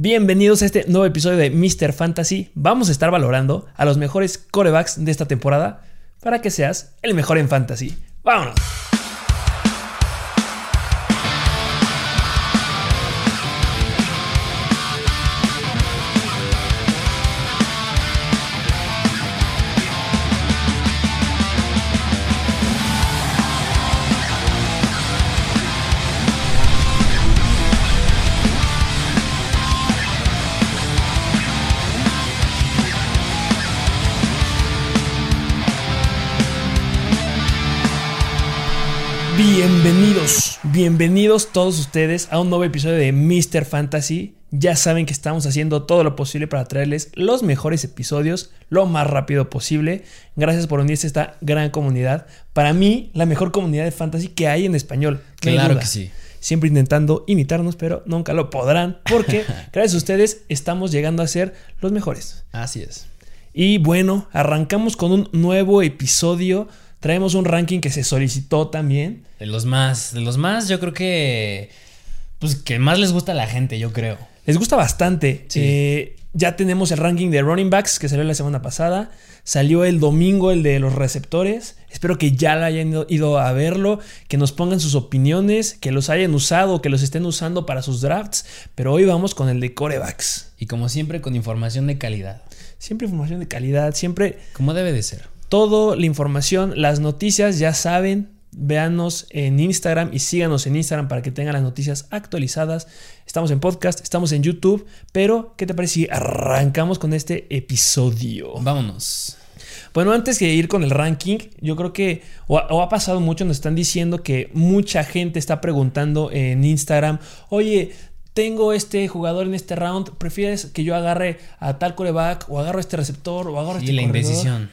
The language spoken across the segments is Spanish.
Bienvenidos a este nuevo episodio de Mr. Fantasy. Vamos a estar valorando a los mejores corebacks de esta temporada para que seas el mejor en fantasy. ¡Vámonos! Bienvenidos, todos ustedes a un nuevo episodio de Mr. Fantasy. Ya saben que estamos haciendo todo lo posible para traerles los mejores episodios lo más rápido posible. Gracias por unirse a esta gran comunidad. Para mí, la mejor comunidad de fantasy que hay en español. Claro que sí. Siempre intentando imitarnos, pero nunca lo podrán porque gracias a ustedes estamos llegando a ser los mejores. Así es. Y bueno, arrancamos con un nuevo episodio Traemos un ranking que se solicitó también. De los más, de los más, yo creo que. Pues que más les gusta a la gente, yo creo. Les gusta bastante. Eh, ya tenemos el ranking de running backs que salió la semana pasada. Salió el domingo el de los receptores. Espero que ya la hayan ido a verlo, que nos pongan sus opiniones, que los hayan usado, que los estén usando para sus drafts. Pero hoy vamos con el de corebacks. Y como siempre, con información de calidad. Siempre información de calidad, siempre. Como debe de ser. Toda la información, las noticias, ya saben, véanos en Instagram y síganos en Instagram para que tengan las noticias actualizadas. Estamos en podcast, estamos en YouTube, pero ¿qué te parece si arrancamos con este episodio? Vámonos. Bueno, antes de ir con el ranking, yo creo que o ha, pasado mucho, nos están diciendo que mucha gente está preguntando en Instagram, oye, tengo este jugador en este round, ¿prefieres que yo agarre a tal coreback o agarro este receptor o agarro a este Y la indecisión.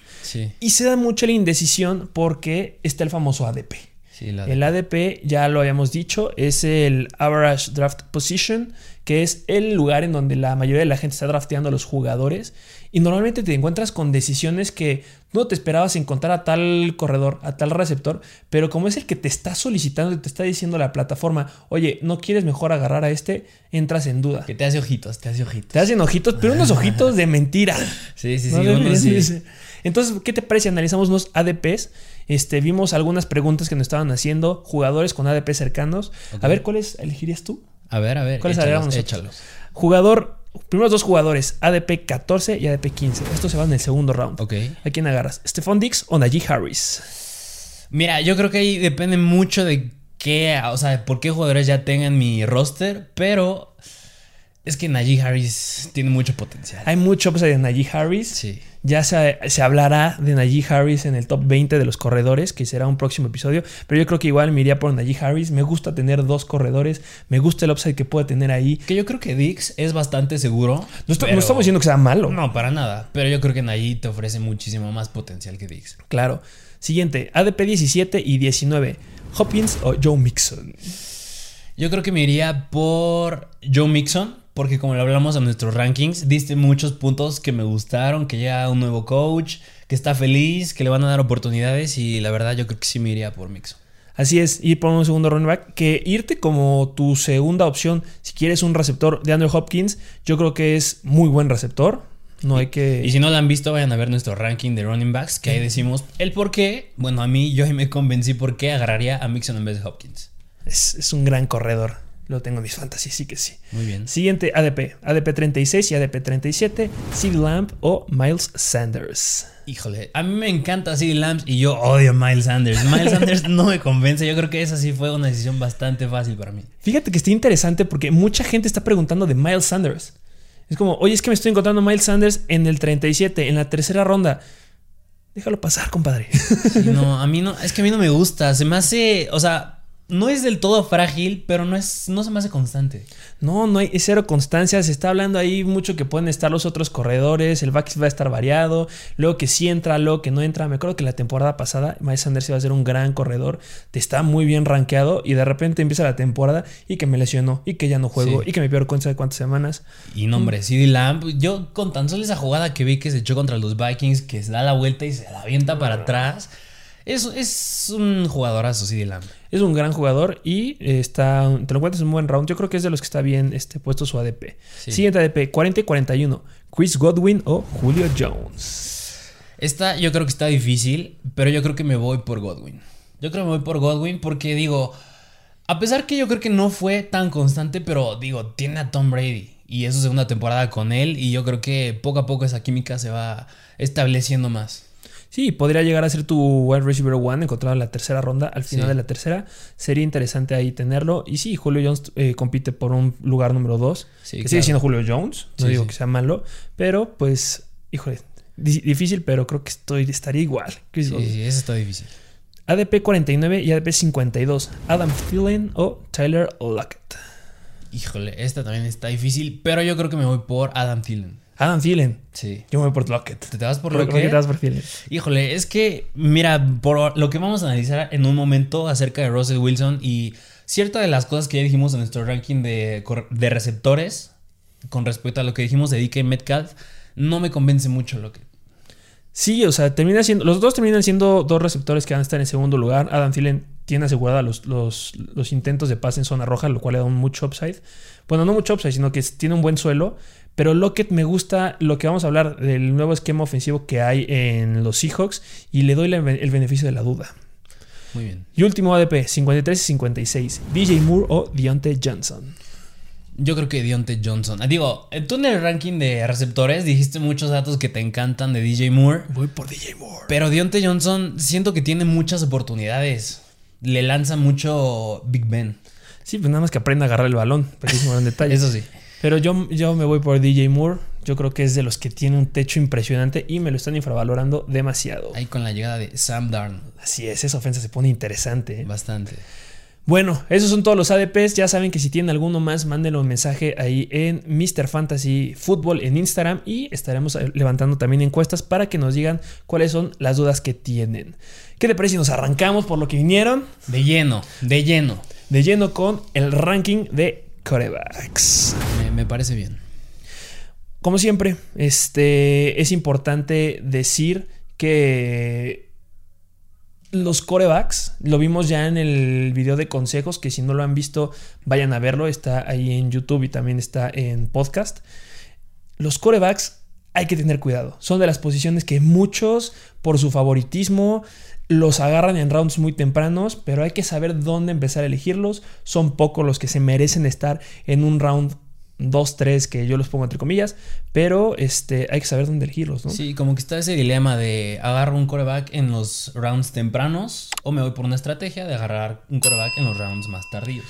Y se da mucho la indecisión porque está el famoso ADP. El ADP, ya lo habíamos dicho, es el Average Draft Position, que es el lugar en donde la mayoría de la gente está drafteando a los jugadores. Y normalmente te encuentras con decisiones que no te esperabas encontrar a tal corredor, a tal receptor, pero como es el que te está solicitando te está diciendo la plataforma, oye, ¿no quieres mejor agarrar a este? Entras en duda. Que te hace ojitos, te hace ojitos. Te hacen ojitos, pero unos ojitos de mentira. Sí, sí, sí. sí. Entonces, ¿qué te parece? Analizamos unos ADPs. Este, vimos algunas preguntas que nos estaban haciendo jugadores con ADP cercanos. A ver, ¿cuáles elegirías tú? A ver, a ver. ¿Cuáles agregamos échalos. Jugador, primeros dos jugadores, ADP 14 y ADP 15. Estos se van en el segundo round. Ok. ¿A quién agarras? ¿Stephon Dix o Najee Harris? Mira, yo creo que ahí depende mucho de qué, o sea, por qué jugadores ya tengan mi roster, pero es que Najee Harris tiene mucho potencial. Hay mucho upside de Najee Harris. Sí. Ya se, hablará de Najee Harris en el top 20 de los corredores, que será un próximo episodio. Pero yo creo que igual me iría por Najee Harris. Me gusta tener dos corredores. Me gusta el upside que puede tener ahí. Que yo creo que Dix es bastante seguro. No, estamos diciendo que sea malo. No, para nada. Pero yo creo que Najee te ofrece muchísimo más potencial que Dix. Claro. Siguiente, ADP 17 y 19. Hopkins o Joe Mixon. Yo creo que me iría por Joe Mixon porque como lo hablamos en nuestros rankings, diste muchos puntos que me gustaron, que llega un nuevo coach, que está feliz, que le van a dar oportunidades y la verdad yo creo que sí me iría por Mixon. Así es, ir por un segundo running back, que irte como tu segunda opción, si quieres un receptor de Andrew Hopkins, yo creo que es muy buen receptor. No hay que. Y si no lo han visto, vayan a ver nuestro ranking de running backs, que ahí decimos el por qué. Bueno, a mí yo me convencí por qué agarraría a Mixon en vez de Hopkins. Es, es un gran corredor. Lo tengo en mis fantasies, sí que sí. Muy bien. Siguiente ADP. ADP 36 y ADP 37. CD Lamb o Miles Sanders. Híjole, a mí me encanta CD Lamb y yo odio a Miles Sanders. Miles Sanders no me convence. Yo creo que esa sí fue una decisión bastante fácil para mí. Fíjate que está interesante porque mucha gente está preguntando de Miles Sanders. Es como, oye, es que me estoy encontrando Miles Sanders en el 37, en la tercera ronda. Déjalo pasar, compadre. no, a mí no, es que a mí no me gusta. Se me hace, o sea, no es del todo frágil, pero no es no se me hace constante. No, no hay cero constancia. Se está hablando ahí mucho que pueden estar los otros corredores. El back va a estar variado. Luego que sí entra, luego que no entra. Me acuerdo que la temporada pasada Miles Sanders iba a ser un gran corredor. Te está muy bien rankeado. Y de repente empieza la temporada y que me lesionó. Y que ya no juego. Y que me pierdo cuenta de cuántas semanas. Y no, hombre, CD Lamb. Yo con tan solo esa jugada que vi que se echó contra los Vikings, que se da la vuelta y se la avienta para atrás. Es, es un jugadorazo, sí, Lamb. Es un gran jugador y está, te lo encuentras en un buen round. Yo creo que es de los que está bien este, puesto su ADP. Siguiente ADP, 40 y 41. Chris Godwin o Julio Jones. Esta yo creo que está difícil, pero yo creo que me voy por Godwin. Yo creo que me voy por Godwin porque digo, a pesar que yo creo que no fue tan constante, pero digo, tiene a Tom Brady y es su segunda temporada con él y yo creo que poco a poco esa química se va estableciendo más. Sí, podría llegar a ser tu wide receiver one encontrado en la tercera ronda, al final de la tercera. Sería interesante ahí tenerlo. Y sí, Julio Jones eh, compite por un lugar número dos. que sigue siendo Julio Jones. No digo que sea malo. Pero pues, híjole, difícil, pero creo que estoy, estaría igual. sí, sí, eso está difícil. ADP 49 y ADP 52. Adam Thielen o Tyler Lockett. Híjole, esta también está difícil, pero yo creo que me voy por Adam Thielen. Adam Thielen. Sí. Yo me voy por Lockett. ¿Te, vas por Lockett? te vas por Thielen? Híjole, es que, mira, por lo que vamos a analizar en un momento acerca de Russell Wilson y cierta de las cosas que ya dijimos en nuestro ranking de, de receptores con respecto a lo que dijimos de DK Metcalf, no me convence mucho Lockett. Sí, o sea, termina siendo. Los dos terminan siendo dos receptores que van a estar en segundo lugar. Adam Thielen tiene asegurada los, los, los, intentos de pase en zona roja, lo cual le da un mucho upside. Bueno, no mucho upside, sino que tiene un buen suelo. Pero Lockett me gusta lo que vamos a hablar del nuevo esquema ofensivo que hay en los Seahawks y le doy el beneficio de la duda. Muy bien. Y último ADP, 53 y 56. DJ Moore o Deontay Johnson. Yo creo que Deontay Johnson. Ah, digo, tú en el ranking de receptores dijiste muchos datos que te encantan de DJ Moore. Voy por DJ Moore. Pero Deontay Johnson siento que tiene muchas oportunidades. Le lanza mucho Big Ben. Sí, pues nada más que aprenda a agarrar el balón. en detalle. Eso sí. Pero yo, yo me voy por DJ Moore. Yo creo que es de los que tiene un techo impresionante y me lo están infravalorando demasiado. Ahí con la llegada de Sam Darn. Así es, esa ofensa se pone interesante. ¿eh? Bastante. Bueno, esos son todos los ADPs. Ya saben que si tienen alguno más, mándenlo un mensaje ahí en Mr. Fantasy Football en Instagram y estaremos levantando también encuestas para que nos digan cuáles son las dudas que tienen. ¿Qué te parece si nos arrancamos por lo que vinieron? De lleno, de lleno. De lleno con el ranking de corebacks. Me, me parece bien. Como siempre, este, es importante decir que los corebacks, lo vimos ya en el video de consejos, que si no lo han visto, vayan a verlo, está ahí en YouTube y también está en podcast. Los corebacks hay que tener cuidado, son de las posiciones que muchos, por su favoritismo, los agarran en rounds muy tempranos, pero hay que saber dónde empezar a elegirlos. Son pocos los que se merecen estar en un round dos, tres que yo los pongo entre comillas, pero este, hay que saber dónde elegirlos, ¿no? Sí, como que está ese dilema de agarro un coreback en los rounds tempranos o me voy por una estrategia de agarrar un coreback en los rounds más tardíos.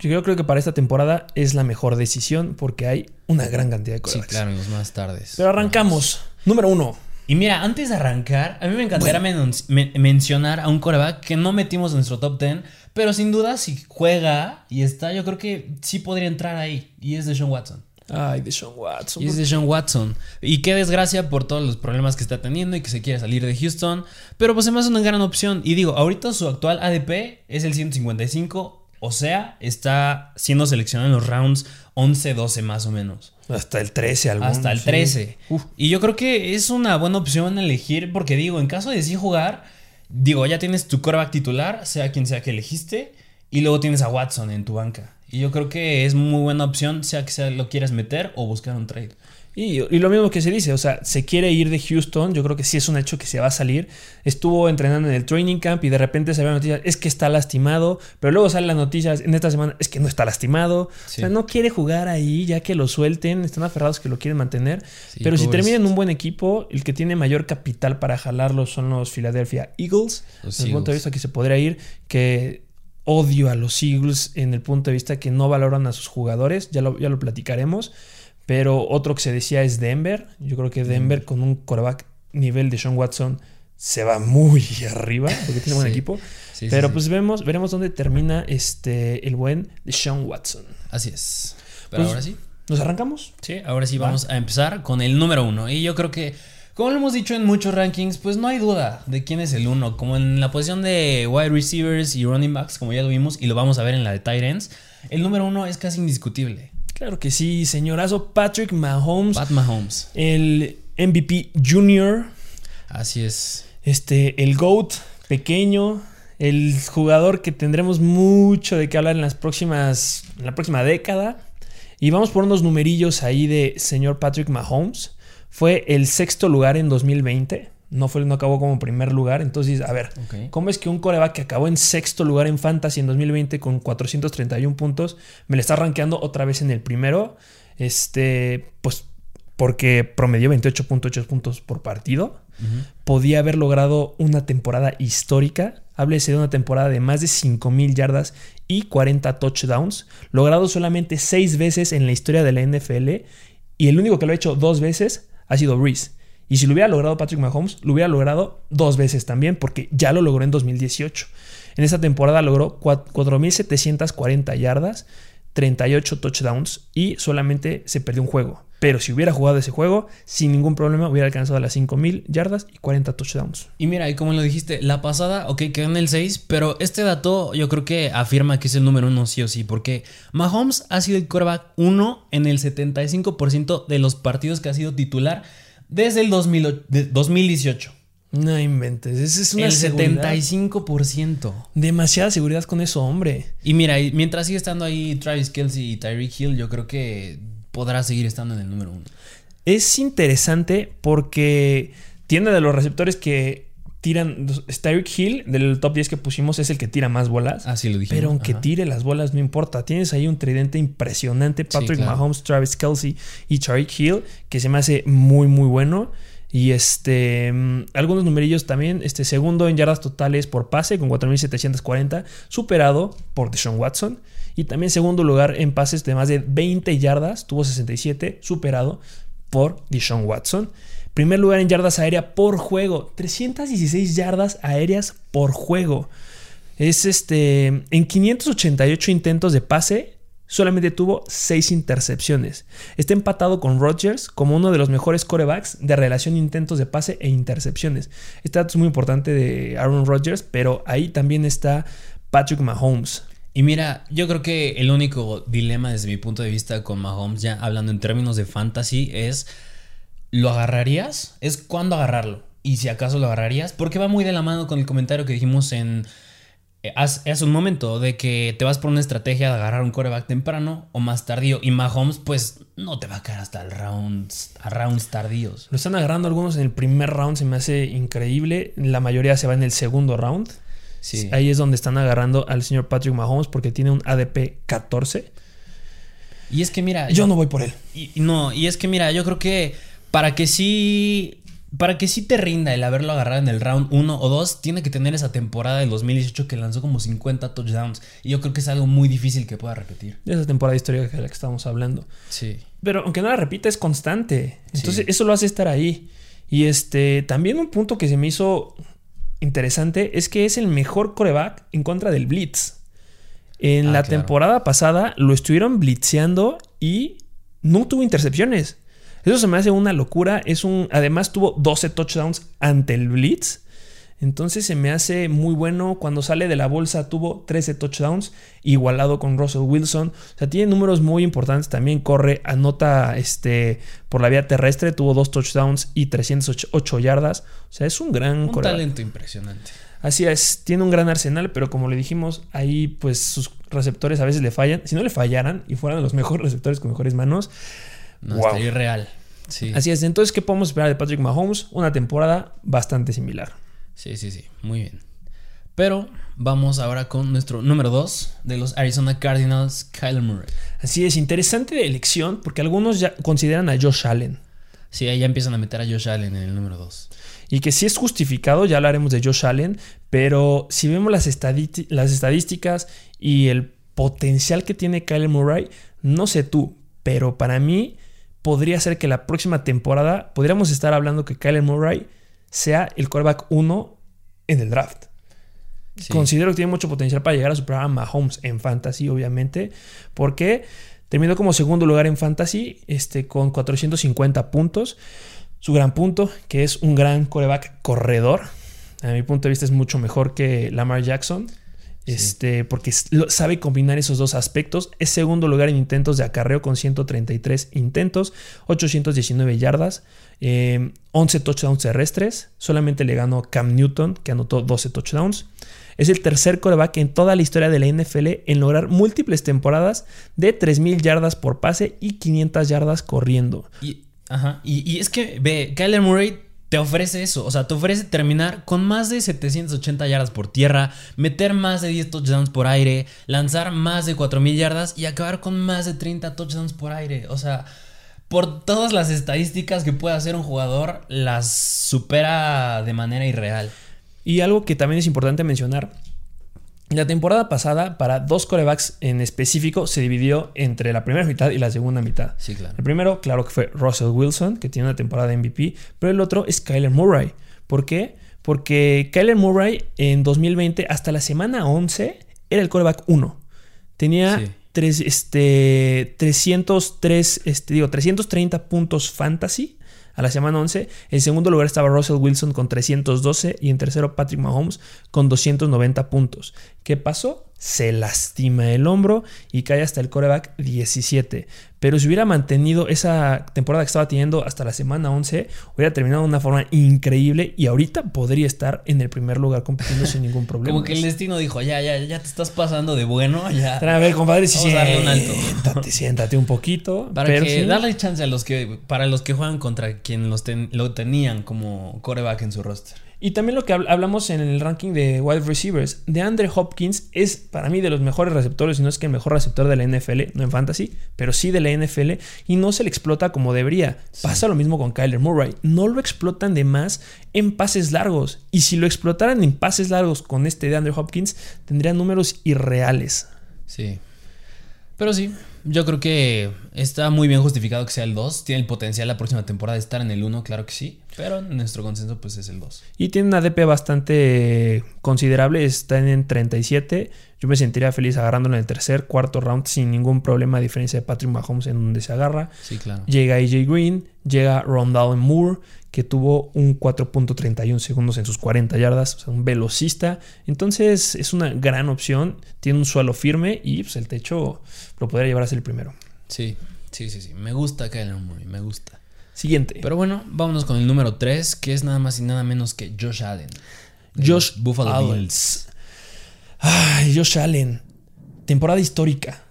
Yo creo que para esta temporada es la mejor decisión porque hay una gran cantidad de corebacks. Sí, claro, en los más tardes. Pero arrancamos. Número uno. Y mira, antes de arrancar, a mí me encantaría mencionar a un coreback que no metimos en nuestro top 10, pero sin duda si juega y está, yo creo que sí podría entrar ahí. Y es de Sean Watson. Ay, de Sean Watson. Y es de Sean Watson. Y qué desgracia por todos los problemas que está teniendo y que se quiere salir de Houston. Pero pues además es una gran opción. Y digo, ahorita su actual ADP es el 155. O sea, está siendo seleccionado en los rounds 11, 12 más o menos. Hasta el 13, algún, Hasta el 13. Y yo creo que es una buena opción elegir, porque digo, en caso de sí jugar, digo, ya tienes tu coreback titular, sea quien sea que elegiste, y luego tienes a Watson en tu banca. Y yo creo que es muy buena opción, sea que sea lo quieras meter o buscar un trade. Y, lo mismo que se dice, o sea, se quiere ir de Houston, yo creo que sí es un hecho que se va a salir. Estuvo entrenando en el training camp y de repente se ve la noticia, es que está lastimado, pero luego salen las noticias en esta semana, es que no está lastimado. O sea, no quiere jugar ahí, ya que lo suelten, están aferrados que lo quieren mantener. pero si termina en un buen equipo, el que tiene mayor capital para jalarlo son los Philadelphia Eagles. desde el punto de vista que se podría ir, que odio a los Eagles en el punto de vista que no valoran a sus jugadores, ya lo, ya lo platicaremos. Pero otro que se decía es Denver. Yo creo que Denver con un coreback nivel de Sean Watson se va muy arriba porque tiene buen equipo. Pero pues vemos, veremos dónde termina este, el buen de Sean Watson. Así es. Pero pues, ahora sí. ¿Nos arrancamos? Sí, ahora sí vamos a empezar con el número uno. Y yo creo que, como lo hemos dicho en muchos rankings, pues no hay duda de quién es el uno. Como en la posición de wide receivers y running backs, como ya lo vimos, y lo vamos a ver en la de tight ends, el número uno es casi indiscutible. Claro que sí, señorazo Patrick Mahomes. Pat Mahomes. El MVP Junior. Así es. Este, el GOAT, pequeño, el jugador que tendremos mucho de qué hablar en las próximas, en la próxima década. Y vamos por unos numerillos ahí de señor Patrick Mahomes. Fue el sexto lugar en 2020. No, fue, no acabó como primer lugar. Entonces, a ver, ¿cómo es que un coreback que acabó en sexto lugar en Fantasy en 2020 con 431 puntos me le está rankeando otra vez en el primero? Este, pues porque promedió 28.8 puntos por partido. Podía haber logrado una temporada histórica. Háblese de una temporada de más de 5.000 yardas y 40 touchdowns, logrado solamente 6 veces en la historia de la NFL. Y el único que lo ha hecho dos veces ha sido Reese. Y si lo hubiera logrado Patrick Mahomes, lo hubiera logrado dos veces también, porque ya lo logró en 2018. En esa temporada logró 4.740 yardas, 38 touchdowns y solamente se perdió un juego. Pero si hubiera jugado ese juego, sin ningún problema hubiera alcanzado las 5000 yardas y 40 touchdowns. Y mira, y como lo dijiste, la pasada, ok, quedó en el 6, pero este dato yo creo que afirma que es el número uno sí o sí, porque Mahomes ha sido el quarterback 1 en el 75% de los partidos que ha sido titular desde el 2018. No inventes, ese es una El 75%. Demasiada seguridad con eso, hombre. Y mira, mientras sigue estando ahí Travis Kelsey y Tyreek Hill, yo creo que podrá seguir estando en el número uno. Es interesante porque tiene de los receptores que tiran. Tyreek Hill, del top 10 que pusimos, es el que tira más bolas. Así ah, lo dije. Pero aunque tire las bolas, no importa. Tienes ahí un tridente impresionante: Patrick Mahomes, Travis Kelsey y Tyreek Hill, que se me hace muy, muy bueno. Y este, mm, algunos numerillos también. Este segundo en yardas totales por pase con 4.740, superado por Deshaun Watson. Y también segundo lugar en pases de más de 20 yardas, tuvo 67, superado por Deshaun Watson. Primer lugar en yardas aéreas por juego, 316 yardas aéreas por juego. Es este, en 588 intentos de pase, solamente tuvo 6 intercepciones. Está empatado con Rodgers como uno de los mejores corebacks de relación intentos de pase e intercepciones. Este dato es muy importante de Aaron Rodgers, pero ahí también está Patrick Mahomes. Y mira, yo creo que el único dilema desde mi punto de vista con Mahomes, ya hablando en términos de fantasy, es ¿lo agarrarías? Es cuándo agarrarlo. Y si acaso lo agarrarías, porque va muy de la mano con el comentario que dijimos en eh, hace, un momento de que te vas por una estrategia de agarrar un coreback temprano o más tardío. Y Mahomes, pues no te va a caer hasta el rounds, a rounds tardíos. Lo están agarrando algunos en el primer round, se me hace increíble. La mayoría se va en el segundo round. Sí. Ahí es donde están agarrando al señor Patrick Mahomes porque tiene un ADP 14. Y es que mira. Yo no voy por él. Y, no, y es que mira, yo creo que para que sí para que sí te rinda el haberlo agarrado en el round 1 o 2, tiene que tener esa temporada del 2018 que lanzó como 50 touchdowns. Y yo creo que es algo muy difícil que pueda repetir. Esa temporada histórica de la que estamos hablando. Sí. Pero aunque no la repita, es constante. Entonces, eso lo hace estar ahí. Y este, también un punto que se me hizo interesante es que es el mejor coreback en contra del Blitz. En ah, la temporada pasada lo estuvieron blitzeando y no tuvo intercepciones. Eso se me hace una locura. Es un, además tuvo 12 touchdowns ante el Blitz. Entonces se me hace muy bueno. Cuando sale de la bolsa tuvo 13 touchdowns, igualado con Russell Wilson. O sea, tiene números muy importantes. También corre, anota este, por la vía terrestre, tuvo 2 touchdowns y 308 yardas. O sea, es un gran... Un talento impresionante. Así es, tiene un gran arsenal, pero como le dijimos, ahí pues sus receptores a veces le fallan. Si no le fallaran y fueran los mejores receptores con mejores manos, no, wow. real. Sí. Así es. Entonces, ¿qué podemos esperar de Patrick Mahomes? Una temporada bastante similar. Sí, sí, sí. Muy bien. Pero vamos ahora con nuestro número 2 de los Arizona Cardinals, Kyler Murray. Así es, interesante de elección porque algunos ya consideran a Josh Allen. Sí, ahí ya empiezan a meter a Josh Allen en el número 2. Y que sí es justificado, ya hablaremos de Josh Allen, pero si vemos las, las estadísticas y el potencial que tiene Kyler Murray, no sé tú, pero para mí podría ser que la próxima temporada podríamos estar hablando que Kyler Murray sea el quarterback 1 en el draft. Considero que tiene mucho potencial para llegar a superar a Mahomes en fantasy, obviamente, porque terminó como segundo lugar en fantasy este, con 450 puntos. Su gran punto, que es un gran quarterback corredor. A mi punto de vista es mucho mejor que Lamar Jackson. Este, porque sabe combinar esos dos aspectos. Es segundo lugar en intentos de acarreo con 133 intentos, 819 yardas, 11 eh, touchdowns terrestres. Solamente le ganó Cam Newton, que anotó 12 touchdowns. Es el tercer coreback en toda la historia de la NFL en lograr múltiples temporadas de 3.000 yardas por pase y 500 yardas corriendo. Y, ajá, y, es que, ve, Kyler Murray te ofrece eso. O sea, te ofrece terminar con más de 780 yardas por tierra, meter más de 10 touchdowns por aire, lanzar más de 4.000 yardas y acabar con más de 30 touchdowns por aire. O sea, por todas las estadísticas que puede hacer un jugador, las supera de manera irreal. Y algo que también es importante mencionar. La temporada pasada, para dos corebacks en específico, se dividió entre la primera mitad y la segunda mitad. Sí, claro. El primero, claro que fue Russell Wilson, que tiene una temporada de MVP, pero el otro es Kyler Murray. ¿Por qué? Porque Kyler Murray en 2020, hasta la semana 11, era el coreback 1. Tenía este, 303, este, digo, 330 puntos fantasy a la semana 11. En segundo lugar estaba Russell Wilson con 312 y en tercero Patrick Mahomes con 290 puntos. ¿Qué pasó? Se lastima el hombro y cae hasta el coreback 17. Pero si hubiera mantenido esa temporada que estaba teniendo hasta la semana 11, hubiera terminado de una forma increíble y ahorita podría estar en el primer lugar compitiendo sin ningún problema. Como que el destino dijo, ya, ya, ya te estás pasando de bueno, ya. A ver, compadre, si siéntate, siéntate un poquito. Para que darle chance a los que, para los que juegan contra quien los lo tenían como coreback en su roster. Y también lo que hablamos en el ranking de wide receivers, de Andre Hopkins es para mí de los mejores receptores, y no es que el mejor receptor de la NFL, no en fantasy, pero sí de la NFL, y no se le explota como debería. Pasa lo mismo con Kyler Murray, no lo explotan de más en pases largos, y si lo explotaran en pases largos con este de Andre Hopkins, tendrían números irreales. Sí. Pero sí, yo creo que está muy bien justificado que sea el 2. Tiene el potencial la próxima temporada de estar en el 1, claro que sí. Pero nuestro consenso pues es el 2. Y tiene una DP bastante considerable. Está en 37. Yo me sentiría feliz agarrándolo en el tercer, cuarto round sin ningún problema. A diferencia de Patrick Mahomes en donde se agarra. Sí, claro. Llega AJ Green. Llega Rondell Moore que tuvo un 4.31 segundos en sus 40 yardas, o sea, un velocista. Entonces es una gran opción, tiene un suelo firme y pues, el techo lo podría llevar a ser el primero. Sí, sí, sí, sí. Me gusta Kyler Murray, me gusta. Siguiente. Pero bueno, vámonos con el número 3, que es nada más y nada menos que Josh Allen. Josh Buffalo Bills. Ay, Josh Allen. Temporada histórica.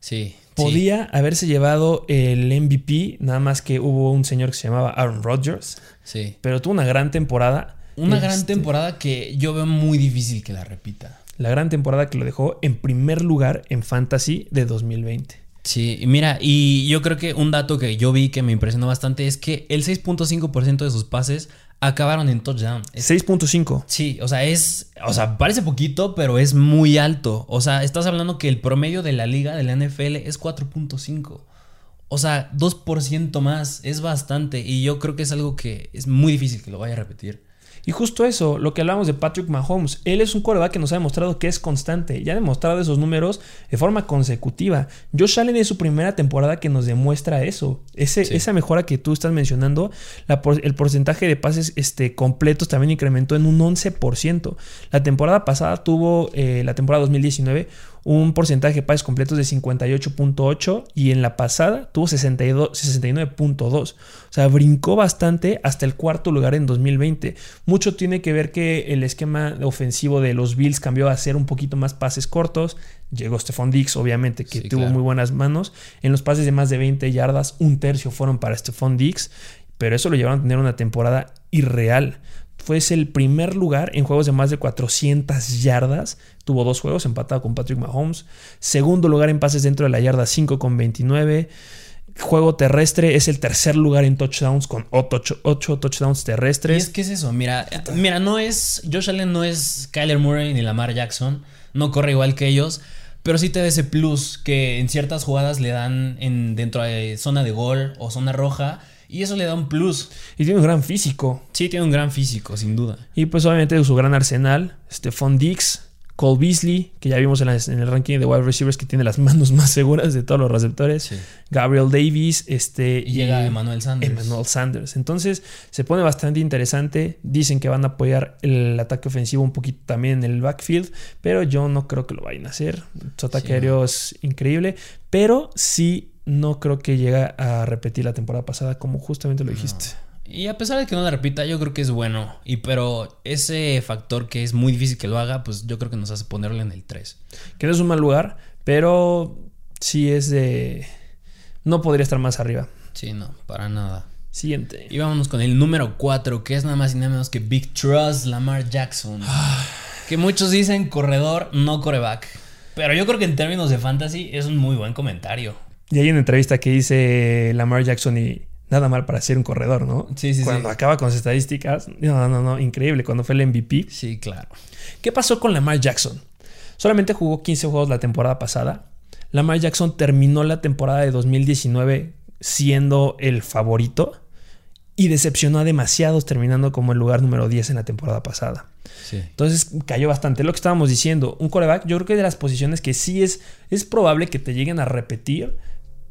Sí, Podía haberse llevado el MVP, nada más que hubo un señor que se llamaba Aaron Rodgers. Sí. Pero tuvo una gran temporada. Una gran este, temporada que yo veo muy difícil que la repita. La gran temporada que lo dejó en primer lugar en Fantasy de 2020. Sí, mira, y yo creo que un dato que yo vi que me impresionó bastante es que el 6.5% de sus pases acabaron en touchdown. 6.5. Sí, o sea, es, o sea, parece poquito, pero es muy alto. O sea, estás hablando que el promedio de la liga de la NFL es 4.5. O sea, 2% más, es bastante y yo creo que es algo que es muy difícil que lo vaya a repetir. Y justo eso, lo que hablamos de Patrick Mahomes, él es un quarterback que nos ha demostrado que es constante y ha demostrado esos números de forma consecutiva. Josh Allen es su primera temporada que nos demuestra eso. Ese, Esa mejora que tú estás mencionando, el porcentaje de pases este, completos también incrementó en un 11%. La temporada pasada tuvo, eh, la temporada 2019, un porcentaje de pases completos de 58.8 y en la pasada tuvo 69.2. O sea, brincó bastante hasta el cuarto lugar en 2020. Mucho tiene que ver que el esquema ofensivo de los Bills cambió a ser un poquito más pases cortos. Llegó Stephon Dix, obviamente, que tuvo muy buenas manos. En los pases de más de 20 yardas, un tercio fueron para Stephon Dix. Pero eso lo llevaron a tener una temporada irreal fue el primer lugar en juegos de más de 400 yardas. Tuvo dos juegos, empatado con Patrick Mahomes. Segundo lugar en pases dentro de la yarda 5 con 29. Juego terrestre es el tercer lugar en touchdowns con 8, touchdowns terrestres. Y es que es eso, mira, mira, no es. Josh Allen no es Kyler Murray ni Lamar Jackson. No corre igual que ellos. Pero sí te da ese plus que en ciertas jugadas le dan en, dentro de zona de gol o zona roja y eso le da un plus. Y tiene un gran físico. Sí, tiene un gran físico, sin duda. Y pues obviamente su gran arsenal, Stephon Dix, Cole Beasley, que ya vimos en, el ranking de wide receivers que tiene las manos más seguras de todos los receptores. Gabriel Davis, este. Y llega Emmanuel Sanders. Emmanuel Sanders. Entonces, se pone bastante interesante. Dicen que van a apoyar el ataque ofensivo un poquito también en el backfield, pero yo no creo que lo vayan a hacer. Su ataque aéreo es increíble, pero sí no creo que llegue a repetir la temporada pasada, como justamente lo dijiste. Y a pesar de que no la repita, yo creo que es bueno. Y pero ese factor que es muy difícil que lo haga, pues yo creo que nos hace ponerle en el 3. Que no es un mal lugar, pero sí es de. No podría estar más arriba. Sí, no, para nada. Siguiente. Y vámonos con el número 4, que es nada más y nada menos que Big Trust Lamar Jackson. que muchos dicen corredor, no coreback. Pero yo creo que en términos de fantasy es un muy buen comentario. Y hay una entrevista que dice Lamar Jackson y nada mal para ser un corredor, ¿no? Sí, sí, Cuando acaba con sus estadísticas, no, no, no, increíble. Cuando fue el MVP. Sí, claro. ¿Qué pasó con Lamar Jackson? Solamente jugó 15 juegos la temporada pasada. Lamar Jackson terminó la temporada de 2019 siendo el favorito y decepcionó a demasiados terminando como el lugar número 10 en la temporada pasada. Sí. Entonces cayó bastante. Lo que estábamos diciendo, un coreback, yo creo que de las posiciones que sí es, es probable que te lleguen a repetir,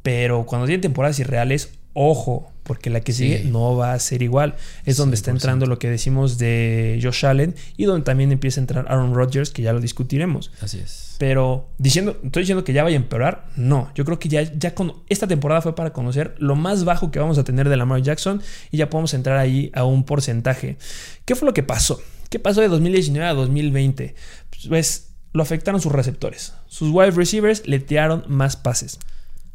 pero cuando tienen temporadas irreales, ojo, porque la que sigue no va a ser igual. Es donde está entrando lo que decimos de Josh Allen y donde también empieza a entrar Aaron Rodgers, que ya lo discutiremos. Así es. Pero diciendo, estoy diciendo que ya vaya a empeorar, no. Yo creo que ya, ya con esta temporada fue para conocer lo más bajo que vamos a tener de Lamar Jackson y ya podemos entrar ahí a un porcentaje. ¿Qué fue lo que pasó? ¿Qué pasó de 2019 a 2020? Pues lo afectaron sus receptores. Sus wide receivers le tiraron más pases.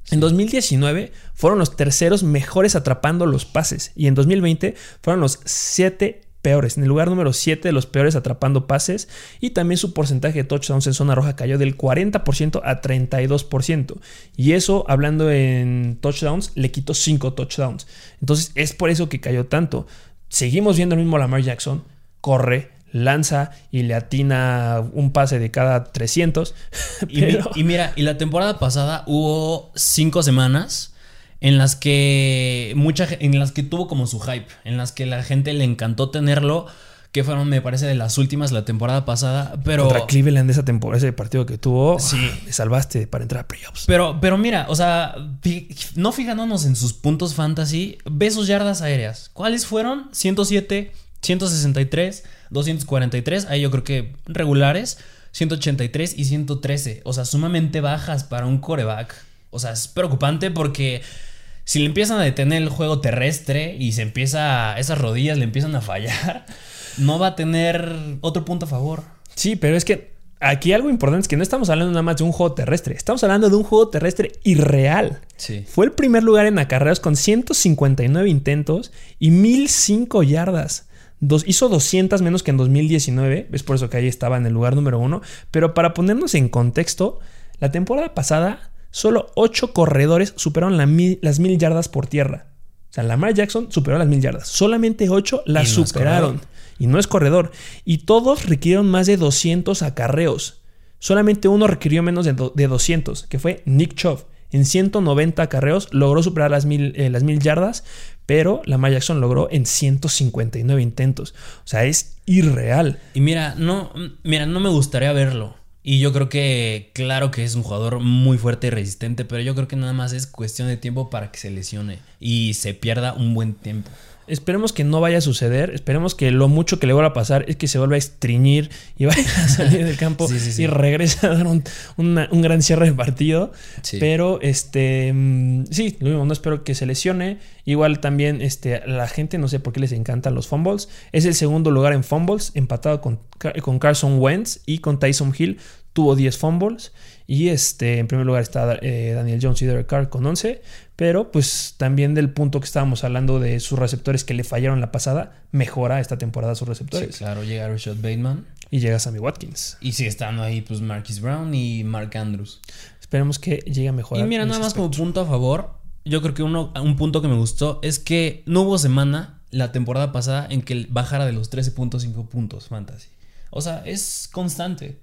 En 2019 fueron los terceros mejores atrapando los pases y en 2020 fueron los siete peores, en el lugar número 7 de los peores atrapando pases y también su porcentaje de touchdowns en zona roja cayó del 40% a 32% y eso hablando en touchdowns le quitó 5 touchdowns. Entonces es por eso que cayó tanto. Seguimos viendo el mismo Lamar Jackson, corre, lanza y le atina un pase de cada 300. Y, mira, y la temporada pasada hubo cinco semanas en las que mucha en las que tuvo como su hype, en las que la gente le encantó tenerlo, que fueron me parece de las últimas la temporada pasada, pero contra Cleveland esa temporada, ese partido que tuvo, sí, le salvaste para entrar a playoffs. Pero pero mira, o sea, no fijándonos en sus puntos fantasy, ve sus yardas aéreas. ¿Cuáles fueron? 107, 163 243, ahí yo creo que regulares, 183 y 113. O sea, sumamente bajas para un coreback. O sea, es preocupante porque si le empiezan a detener el juego terrestre y se empieza, esas rodillas le empiezan a fallar, no va a tener otro punto a favor. Sí, pero es que aquí algo importante es que no estamos hablando nada más de un juego terrestre, estamos hablando de un juego terrestre irreal. Sí. Fue el primer lugar en acarreos con 159 intentos y 1005 yardas hizo 200 menos que en 2019, es por eso que ahí estaba en el lugar número uno, pero para ponernos en contexto, la temporada pasada solo 8 corredores superaron las mil yardas por tierra. O sea, Lamar Jackson superó las mil yardas, solamente 8 las superaron. y no es corredor. Y todos requirieron más de 200 acarreos. Solamente uno requirió menos de, 200, que fue Nick Chubb. En 190 acarreos logró superar las mil, eh, las mil yardas, pero Lamar Jackson logró en 159 intentos. O sea, es irreal. Y mira, no, mira, no me gustaría verlo. Y yo creo que, claro que es un jugador muy fuerte y resistente, pero yo creo que nada más es cuestión de tiempo para que se lesione y se pierda un buen tiempo. Esperemos que no vaya a suceder. Esperemos que lo mucho que le vuelva a pasar es que se vuelva a estreñir y vaya a salir del campo y regrese a dar un, gran cierre de partido. Pero este mm, sí, lo mismo, no espero que se lesione. Igual también este, la gente, no sé por qué les encantan los fumbles. Es el segundo lugar en fumbles, empatado con, con Carson Wentz y con Tyson Hill. Tuvo 10 fumbles. Y este, en primer lugar está eh, Daniel Jones y Derek Carr con 11. Pero pues también del punto que estábamos hablando de sus receptores que le fallaron la pasada, mejora esta temporada sus receptores. Sí, claro, llega Richard Bateman. Y llega Sammy Watkins. Y sigue estando ahí pues Marquis Brown y Mark Andrews. Esperemos que llegue a mejorar. Y mira, nada más como punto a favor, yo creo que uno, un punto que me gustó es que no hubo semana la temporada pasada en que bajara de los 13.5 puntos fantasy. O sea, es constante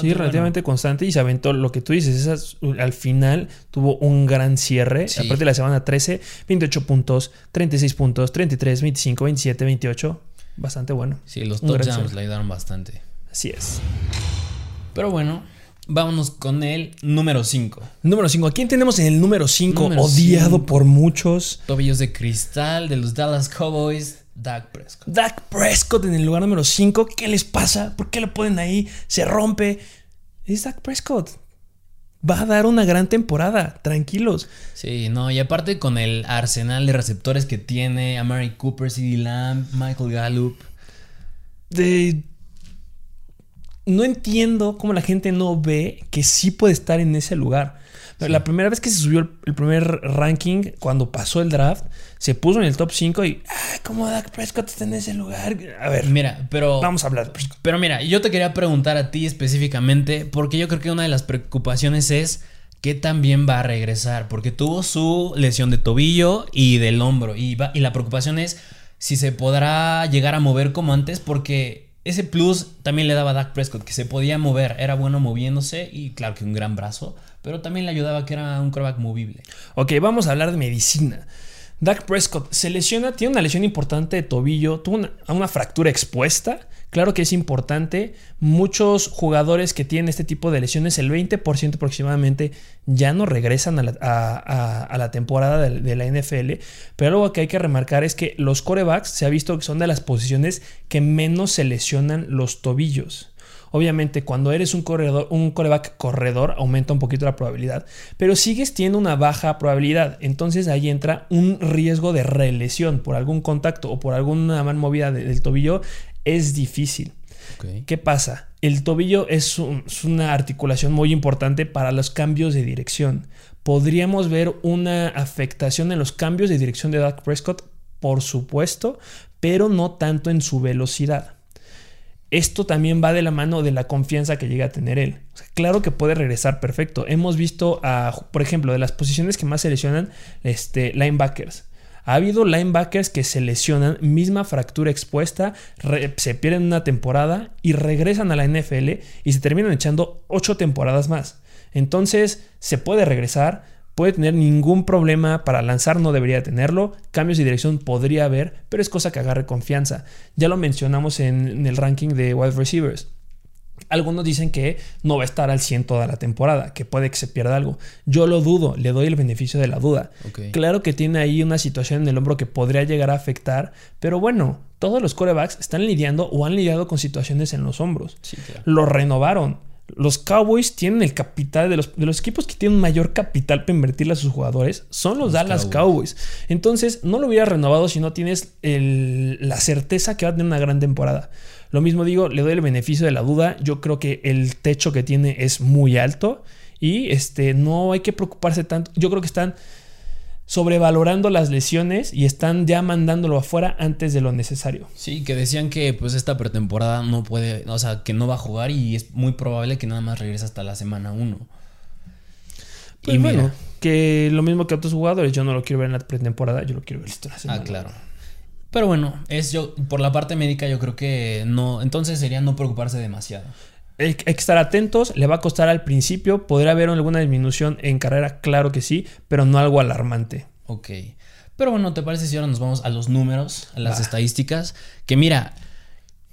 sí, relativamente constante y se aventó lo que tú dices. al final tuvo un gran cierre. Aparte de la semana 13, 28 puntos, 36 puntos, 33, 25, 27, 28. Bastante bueno. Sí, los touchdowns le ayudaron bastante. Así es. Pero bueno, vámonos con el número 5. Número 5. ¿A quién tenemos en el número 5? Odiado por muchos. Tobillos de cristal de los Dallas Cowboys. Dak Prescott. Dak Prescott en el lugar número 5. ¿Qué les pasa? ¿Por qué lo ponen ahí? Se rompe. Es Dak Prescott. Va a dar una gran temporada, tranquilos. Sí, no, y aparte con el arsenal de receptores que tiene, a Mary Cooper, CD Lamb, Michael Gallup. De no entiendo cómo la gente no ve que sí puede estar en ese lugar. La primera vez que se subió el, primer ranking, cuando pasó el draft, se puso en el top 5 y, ah, ¿cómo Dak Prescott está en ese lugar? A ver, mira, pero. Vamos a hablar Pero mira, yo te quería preguntar a ti específicamente, porque yo creo que una de las preocupaciones es qué también va a regresar, porque tuvo su lesión de tobillo y del hombro, y, va, y la preocupación es si se podrá llegar a mover como antes, porque ese plus también le daba a Dak Prescott, que se podía mover, era bueno moviéndose y claro que un gran brazo, pero también le ayudaba que era un quarterback movible. Ok, vamos a hablar de medicina. Dak Prescott se lesiona, tiene una lesión importante de tobillo, tuvo una, fractura expuesta. Claro que es importante. Muchos jugadores que tienen este tipo de lesiones, el 20% aproximadamente, ya no regresan a la, temporada de, de, la NFL. Pero algo que hay que remarcar es que los corebacks se ha visto que son de las posiciones que menos se lesionan los tobillos. Obviamente, cuando eres un corredor, un coreback corredor, aumenta un poquito la probabilidad, pero sigues teniendo una baja probabilidad. Entonces ahí entra un riesgo de relesión por algún contacto o por alguna mal movida del tobillo. Es difícil. ¿Qué pasa? El tobillo es, es, una articulación muy importante para los cambios de dirección. Podríamos ver una afectación en los cambios de dirección de Dak Prescott, por supuesto, pero no tanto en su velocidad esto también va de la mano de la confianza que llega a tener él. claro que puede regresar perfecto. Hemos visto, por ejemplo, de las posiciones que más se lesionan, este, linebackers. Ha habido linebackers que se lesionan, misma fractura expuesta, se pierden una temporada y regresan a la NFL y se terminan echando ocho temporadas más. Entonces, se puede regresar, puede tener ningún problema para lanzar, no debería tenerlo. Cambios de dirección podría haber, pero es cosa que agarre confianza. Ya lo mencionamos en, el ranking de wide receivers. Algunos dicen que no va a estar al 100 toda la temporada, que puede que se pierda algo. Yo lo dudo, le doy el beneficio de la duda. Claro que tiene ahí una situación en el hombro que podría llegar a afectar, pero bueno, todos los corebacks están lidiando o han lidiado con situaciones en los hombros. Lo renovaron. Los Cowboys tienen el capital de los, de los equipos que tienen mayor capital para invertirle a sus jugadores. Son los, Dallas Cowboys. Entonces, no lo hubieras renovado si no tienes la certeza que va a tener una gran temporada. Lo mismo digo, le doy el beneficio de la duda. Yo creo que el techo que tiene es muy alto y este, no hay que preocuparse tanto. Yo creo que están sobrevalorando las lesiones y están ya mandándolo afuera antes de lo necesario. Sí, que decían que pues esta pretemporada no puede, o sea, que no va a jugar y es muy probable que nada más regrese hasta la semana 1. Pues y bueno, que lo mismo que otros jugadores, yo no lo quiero ver en la pretemporada, yo lo quiero ver en la semana. Ah, claro. Pero bueno, es yo por la parte médica yo creo que no, entonces sería no preocuparse demasiado. Hay que estar atentos, le va a costar al principio, podrá haber alguna disminución en carrera, claro que sí, pero no algo alarmante. Ok. Pero bueno, ¿te parece si ahora nos vamos a los números, a las estadísticas? Que mira,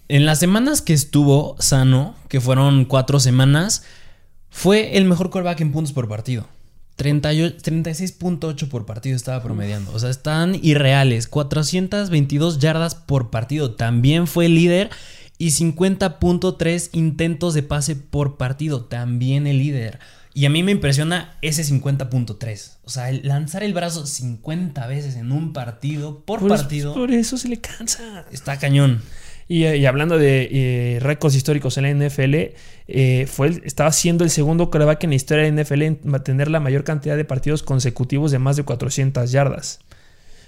en las semanas que estuvo sano, que fueron cuatro semanas, fue el mejor callback en puntos por partido. 36.8 por partido estaba promediando. O sea, están irreales. 422 yardas por partido. También fue líder y 50.3 intentos de pase por partido, también el líder. Y a mí me impresiona ese 50.3. O sea, lanzar el brazo 50 veces en un partido por partido. por eso se le cansa. Está cañón. Y, hablando de eh, récords históricos en la NFL, eh, fue estaba siendo el segundo coreback en la historia de la NFL en mantener la mayor cantidad de partidos consecutivos de más de 400 yardas.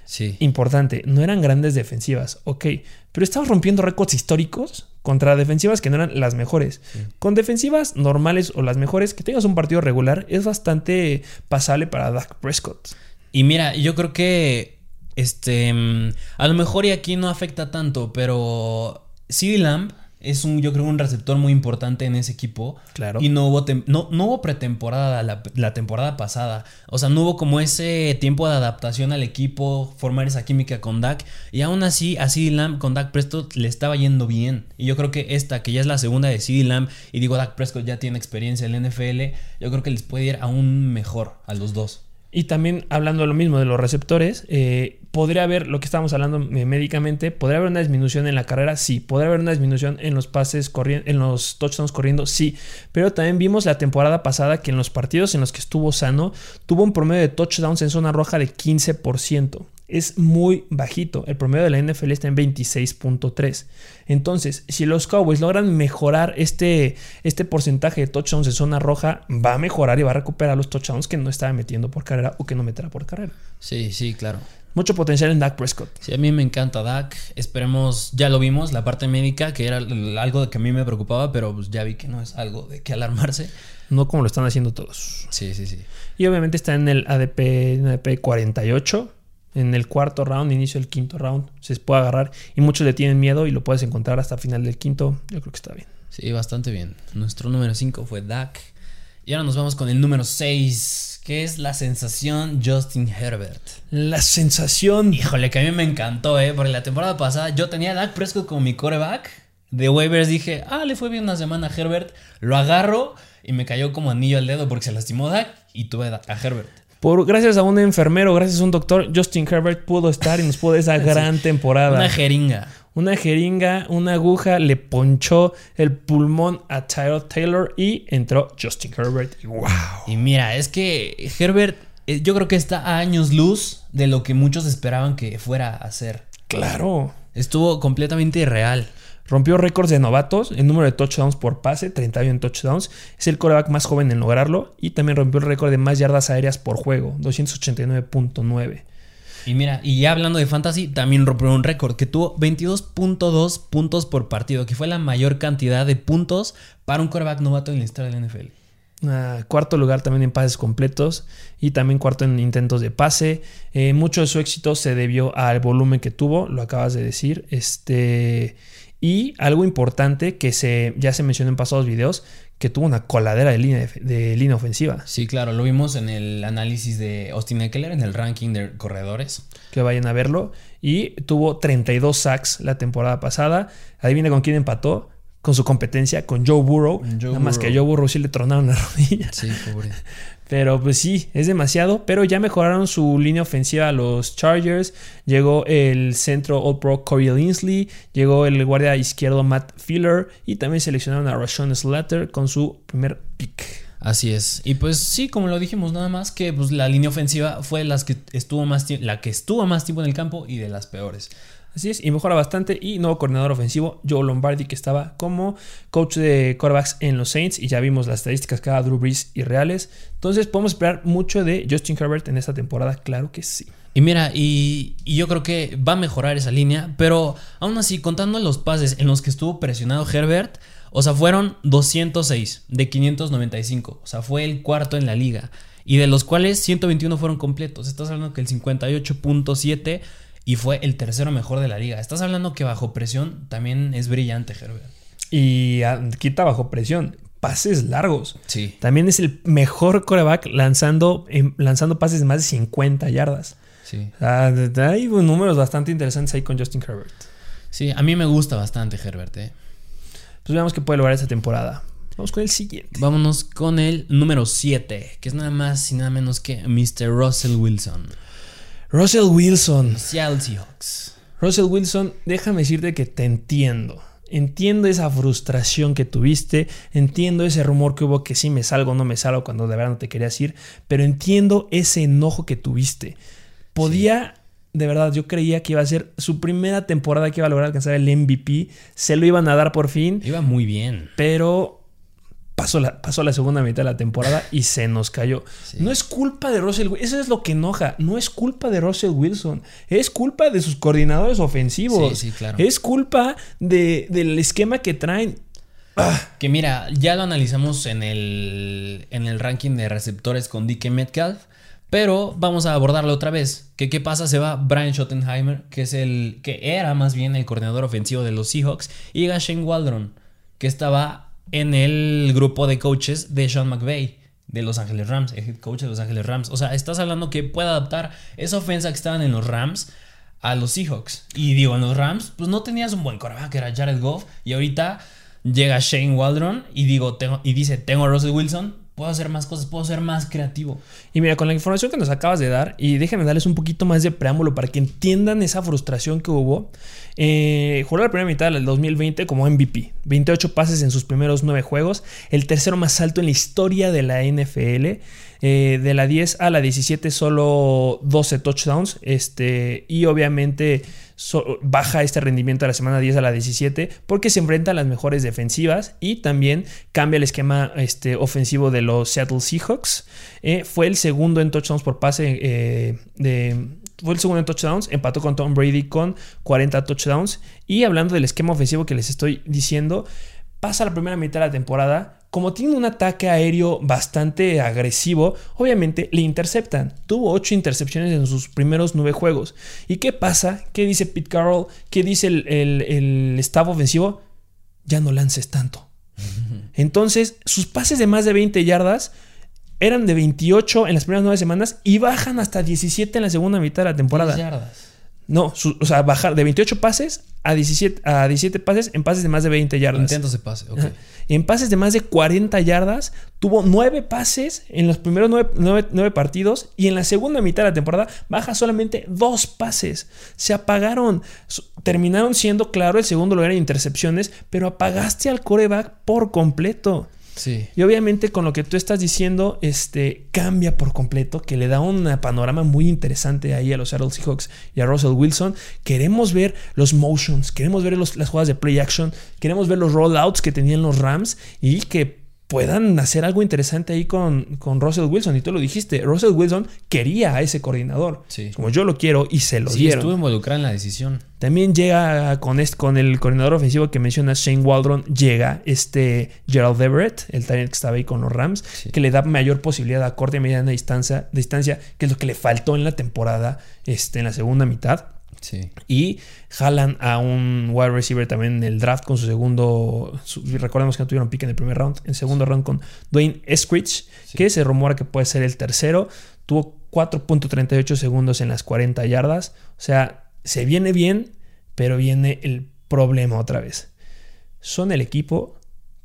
Sí. Importante, no eran grandes defensivas, ok, pero estabas rompiendo récords históricos contra defensivas que no eran las mejores. Con defensivas normales o las mejores, que tengas un partido regular es bastante pasable para Dak Prescott. Y mira, yo creo que este a lo mejor y aquí no afecta tanto, pero CD Lamb es un, yo creo, un receptor muy importante en ese equipo. Claro. Y no hubo, no, no, hubo pretemporada la, temporada pasada. O sea, no hubo como ese tiempo de adaptación al equipo, formar esa química con Dak. Y aún así, a CD Lamb con Dak Prescott le estaba yendo bien. Y yo creo que esta, que ya es la segunda de CD Lamb, y digo, Dak Prescott ya tiene experiencia en la NFL, yo creo que les puede ir aún mejor a los dos. Y también hablando de lo mismo de los receptores, eh, podría haber, lo que estamos hablando eh, médicamente, podría haber una disminución en la carrera, sí, podría haber una disminución en los pases corriendo, en los touchdowns corriendo, sí, pero también vimos la temporada pasada que en los partidos en los que estuvo sano, tuvo un promedio de touchdowns en zona roja de 15% es muy bajito. El promedio de la NFL está en 26.3. Entonces, si los Cowboys logran mejorar este, este porcentaje de touchdowns en zona roja, va a mejorar y va a recuperar los touchdowns que no estaba metiendo por carrera o que no meterá por carrera. Sí, sí, claro. Mucho potencial en Dak Prescott. Sí, a mí me encanta Dak. Esperemos, ya lo vimos, la parte médica, que era algo de que a mí me preocupaba, pero pues ya vi que no es algo de que alarmarse. No como lo están haciendo todos. Sí, sí, sí. Y obviamente está en el ADP, en ADP 48 en el cuarto round, inicio del quinto round, se puede agarrar y muchos le tienen miedo y lo puedes encontrar hasta final del quinto. Yo creo que está bien. Sí, bastante bien. Nuestro número 5 fue Dak. Y ahora nos vamos con el número 6, que es la sensación Justin Herbert. La sensación. Híjole, que a mí me encantó, ¿eh? Porque la temporada pasada yo tenía a Dak Prescott como mi coreback. De waivers dije, ah, le fue bien una semana a Herbert. Lo agarro y me cayó como anillo al dedo porque se lastimó Dak y tuve a Herbert. Por, gracias a un enfermero, gracias a un doctor, Justin Herbert pudo estar y nos pudo esa gran temporada. Una jeringa. Una jeringa, una aguja, le ponchó el pulmón a Tyrell Taylor y entró Justin Herbert. Y wow. Y mira, es que Herbert, eh, yo creo que está a años luz de lo que muchos esperaban que fuera a ser. Claro. Estuvo completamente irreal. Rompió récords de novatos en número de touchdowns por pase, 31 touchdowns. Es el coreback más joven en lograrlo. Y también rompió el récord de más yardas aéreas por juego, 289.9. Y mira, y ya hablando de fantasy, también rompió un récord que tuvo 22.2 puntos por partido, que fue la mayor cantidad de puntos para un coreback novato en la historia de la NFL. Ah, cuarto lugar también en pases completos y también cuarto en intentos de pase. Eh, mucho de su éxito se debió al volumen que tuvo, lo acabas de decir. Este y algo importante que se, ya se mencionó en pasados videos, que tuvo una coladera de línea, de, línea ofensiva. Sí, claro, lo vimos en el análisis de Austin Eckler, en el ranking de corredores. Que vayan a verlo. Y tuvo 32 sacks la temporada pasada. Adivina con quién empató. Con su competencia, con Joe Burrow. Nada más que a Joe Burrow sí le tronaron las rodillas. Sí, pobre. Pero pues sí, es demasiado. Pero ya mejoraron su línea ofensiva a los Chargers. Llegó el centro All Pro Corey Linsley. Llegó el guardia izquierdo Matt Filler. Y también seleccionaron a Rashawn Slater con su primer pick. Así es. Y pues sí, como lo dijimos, nada más que pues, la línea ofensiva fue las que estuvo más la que estuvo más tiempo en el campo y de las peores. Así es, y mejora bastante. Y nuevo coordinador ofensivo, Joe Lombardi, que estaba como coach de quarterbacks en los Saints. Y ya vimos las estadísticas que Drew Brees y reales. Entonces, podemos esperar mucho de Justin Herbert en esta temporada, claro que sí. Y mira, y, yo creo que va a mejorar esa línea, pero aún así, contando los pases en los que estuvo presionado Herbert, o sea, fueron 206 de 595, o sea, fue el cuarto en la liga, y de los cuales 121 fueron completos. Estás hablando que el 58.7 y fue el tercero mejor de la liga. Estás hablando que bajo presión también es brillante, Herbert. Y quita bajo presión. Pases largos. Sí. También es el mejor coreback lanzando, em, lanzando pases de más de 50 yardas. Sí. hay números bastante interesantes ahí con Justin Herbert. Sí, a mí me gusta bastante Herbert. Eh. Pues veamos qué puede lograr esta temporada. Vamos con el siguiente. Vámonos con el número 7, que es nada más y nada menos que Mr. Russell Wilson. Russell Wilson. Seahawks. Russell Wilson, déjame decirte que te entiendo. Entiendo esa frustración que tuviste, entiendo ese rumor que hubo que sí me salgo o no me salgo cuando de verdad no te querías ir, pero entiendo ese enojo que tuviste. Podía, de verdad, yo creía que iba a ser su primera temporada que iba a lograr alcanzar el MVP, se lo iban a dar por fin. Iba muy bien. Pero pasó la, pasó la segunda mitad de la temporada y se nos cayó. No es culpa de Russell Wilson, eso es lo que enoja. No es culpa de Russell Wilson, es culpa de sus coordinadores ofensivos. Sí, sí, claro. Es culpa de, del esquema que traen. Ah. Que mira, ya lo analizamos en el, en el ranking de receptores con DK Metcalf. Pero vamos a abordarlo otra vez. ¿Qué, ¿Qué pasa? Se va Brian Schottenheimer, que es el que era más bien el coordinador ofensivo de los Seahawks, y llega Shane Waldron, que estaba en el grupo de coaches de Sean McVay de Los Ángeles Rams, el head coach de Los Ángeles Rams. O sea, estás hablando que puede adaptar esa ofensa que estaban en los Rams a los Seahawks. Y digo, en los Rams, pues no tenías un buen coreback, era Jared Goff, y ahorita llega Shane Waldron y digo, y dice, tengo a Russell Wilson, puedo hacer más cosas, puedo ser más creativo. Y mira, con la información que nos acabas de dar, y déjenme darles un poquito más de preámbulo para que entiendan esa frustración que hubo. Eh, jugó la primera mitad del 2020 como MVP, 28 pases en sus primeros 9 juegos, el tercero más alto en la historia de la NFL. Eh, de la 10 a la 17 solo 12 touchdowns. Este, y obviamente baja este rendimiento de la semana 10 a la 17 porque se enfrenta a las mejores defensivas y también cambia el esquema este, ofensivo de los Seattle Seahawks. Eh, fue el segundo en touchdowns por pase eh, de, fue el segundo en touchdowns, empató con Tom Brady con 40 touchdowns. Y hablando del esquema ofensivo que les estoy diciendo, pasa la primera mitad de la temporada. Como tiene un ataque aéreo bastante agresivo, obviamente le interceptan. Tuvo 8 intercepciones en sus primeros 9 juegos. ¿Y qué pasa? ¿Qué dice Pete Carroll? ¿Qué dice el, el, staff ofensivo? Ya no lances tanto. Entonces, sus pases de más de 20 yardas eran de 28 en las primeras 9 semanas y bajan hasta 17 en la segunda mitad de la temporada. yardas. No, o sea, bajar de 28 pases a 17, a 17 pases en pases de más de 20 yardas. Intentos de pase, ok. En pases de más de 40 yardas, tuvo 9 pases en los primeros 9, partidos y en la segunda mitad de la temporada baja solamente 2 pases. Se apagaron. Terminaron siendo, claro, el segundo lugar en intercepciones, pero apagaste al coreback por completo. Y obviamente con lo que tú estás diciendo, este cambia por completo, que le da un panorama muy interesante ahí a los Seattle Seahawks y a Russell Wilson. Queremos ver los motions, queremos ver las jugadas de play action, queremos ver los rollouts que tenían los Rams y que puedan hacer algo interesante ahí con, con, Russell Wilson. Y tú lo dijiste, Russell Wilson quería a ese coordinador. Como yo lo quiero y se lo sí, dieron. estuvo involucrado en la decisión. También llega con, este, con el coordinador ofensivo que mencionas, Shane Waldron, llega este Gerald Everett, el talent que estaba ahí con los Rams, que le da mayor posibilidad a corte y mediana distancia, distancia, que es lo que le faltó en la temporada, este, en la segunda mitad. Y jalan a un wide receiver también en el draft con su segundo. recordemos que no tuvieron pick en el primer round. En segundo round con Dwayne Eskridge, que se rumora que puede ser el tercero. Tuvo 4.38 segundos en las 40 yardas. O sea, se viene bien, pero viene el problema otra vez. Son el equipo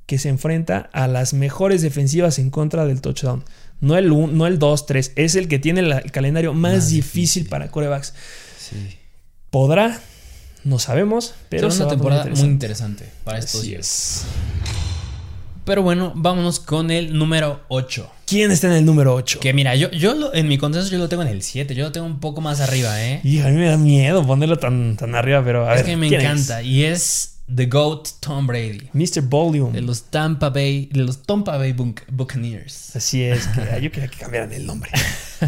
que se enfrenta a las mejores defensivas en contra del touchdown. No el, no el 2-3, es el que tiene el calendario más, difícil, para corebacks. Sí. ¿Podrá? No sabemos, pero es una temporada muy interesante para estos días. Pero bueno, vámonos con el número 8. ¿Quién está en el número 8? Que mira, yo, yo en mi consenso yo lo tengo en el 7. Yo lo tengo un poco más arriba, ¿eh? Y a mí me da miedo ponerlo tan, tan arriba, pero a es que me encanta. Y es The GOAT Tom Brady. Mr. Volume. De los Tampa Bay, de los Tampa Bay Buccaneers. Así es, que yo quería que cambiaran el nombre.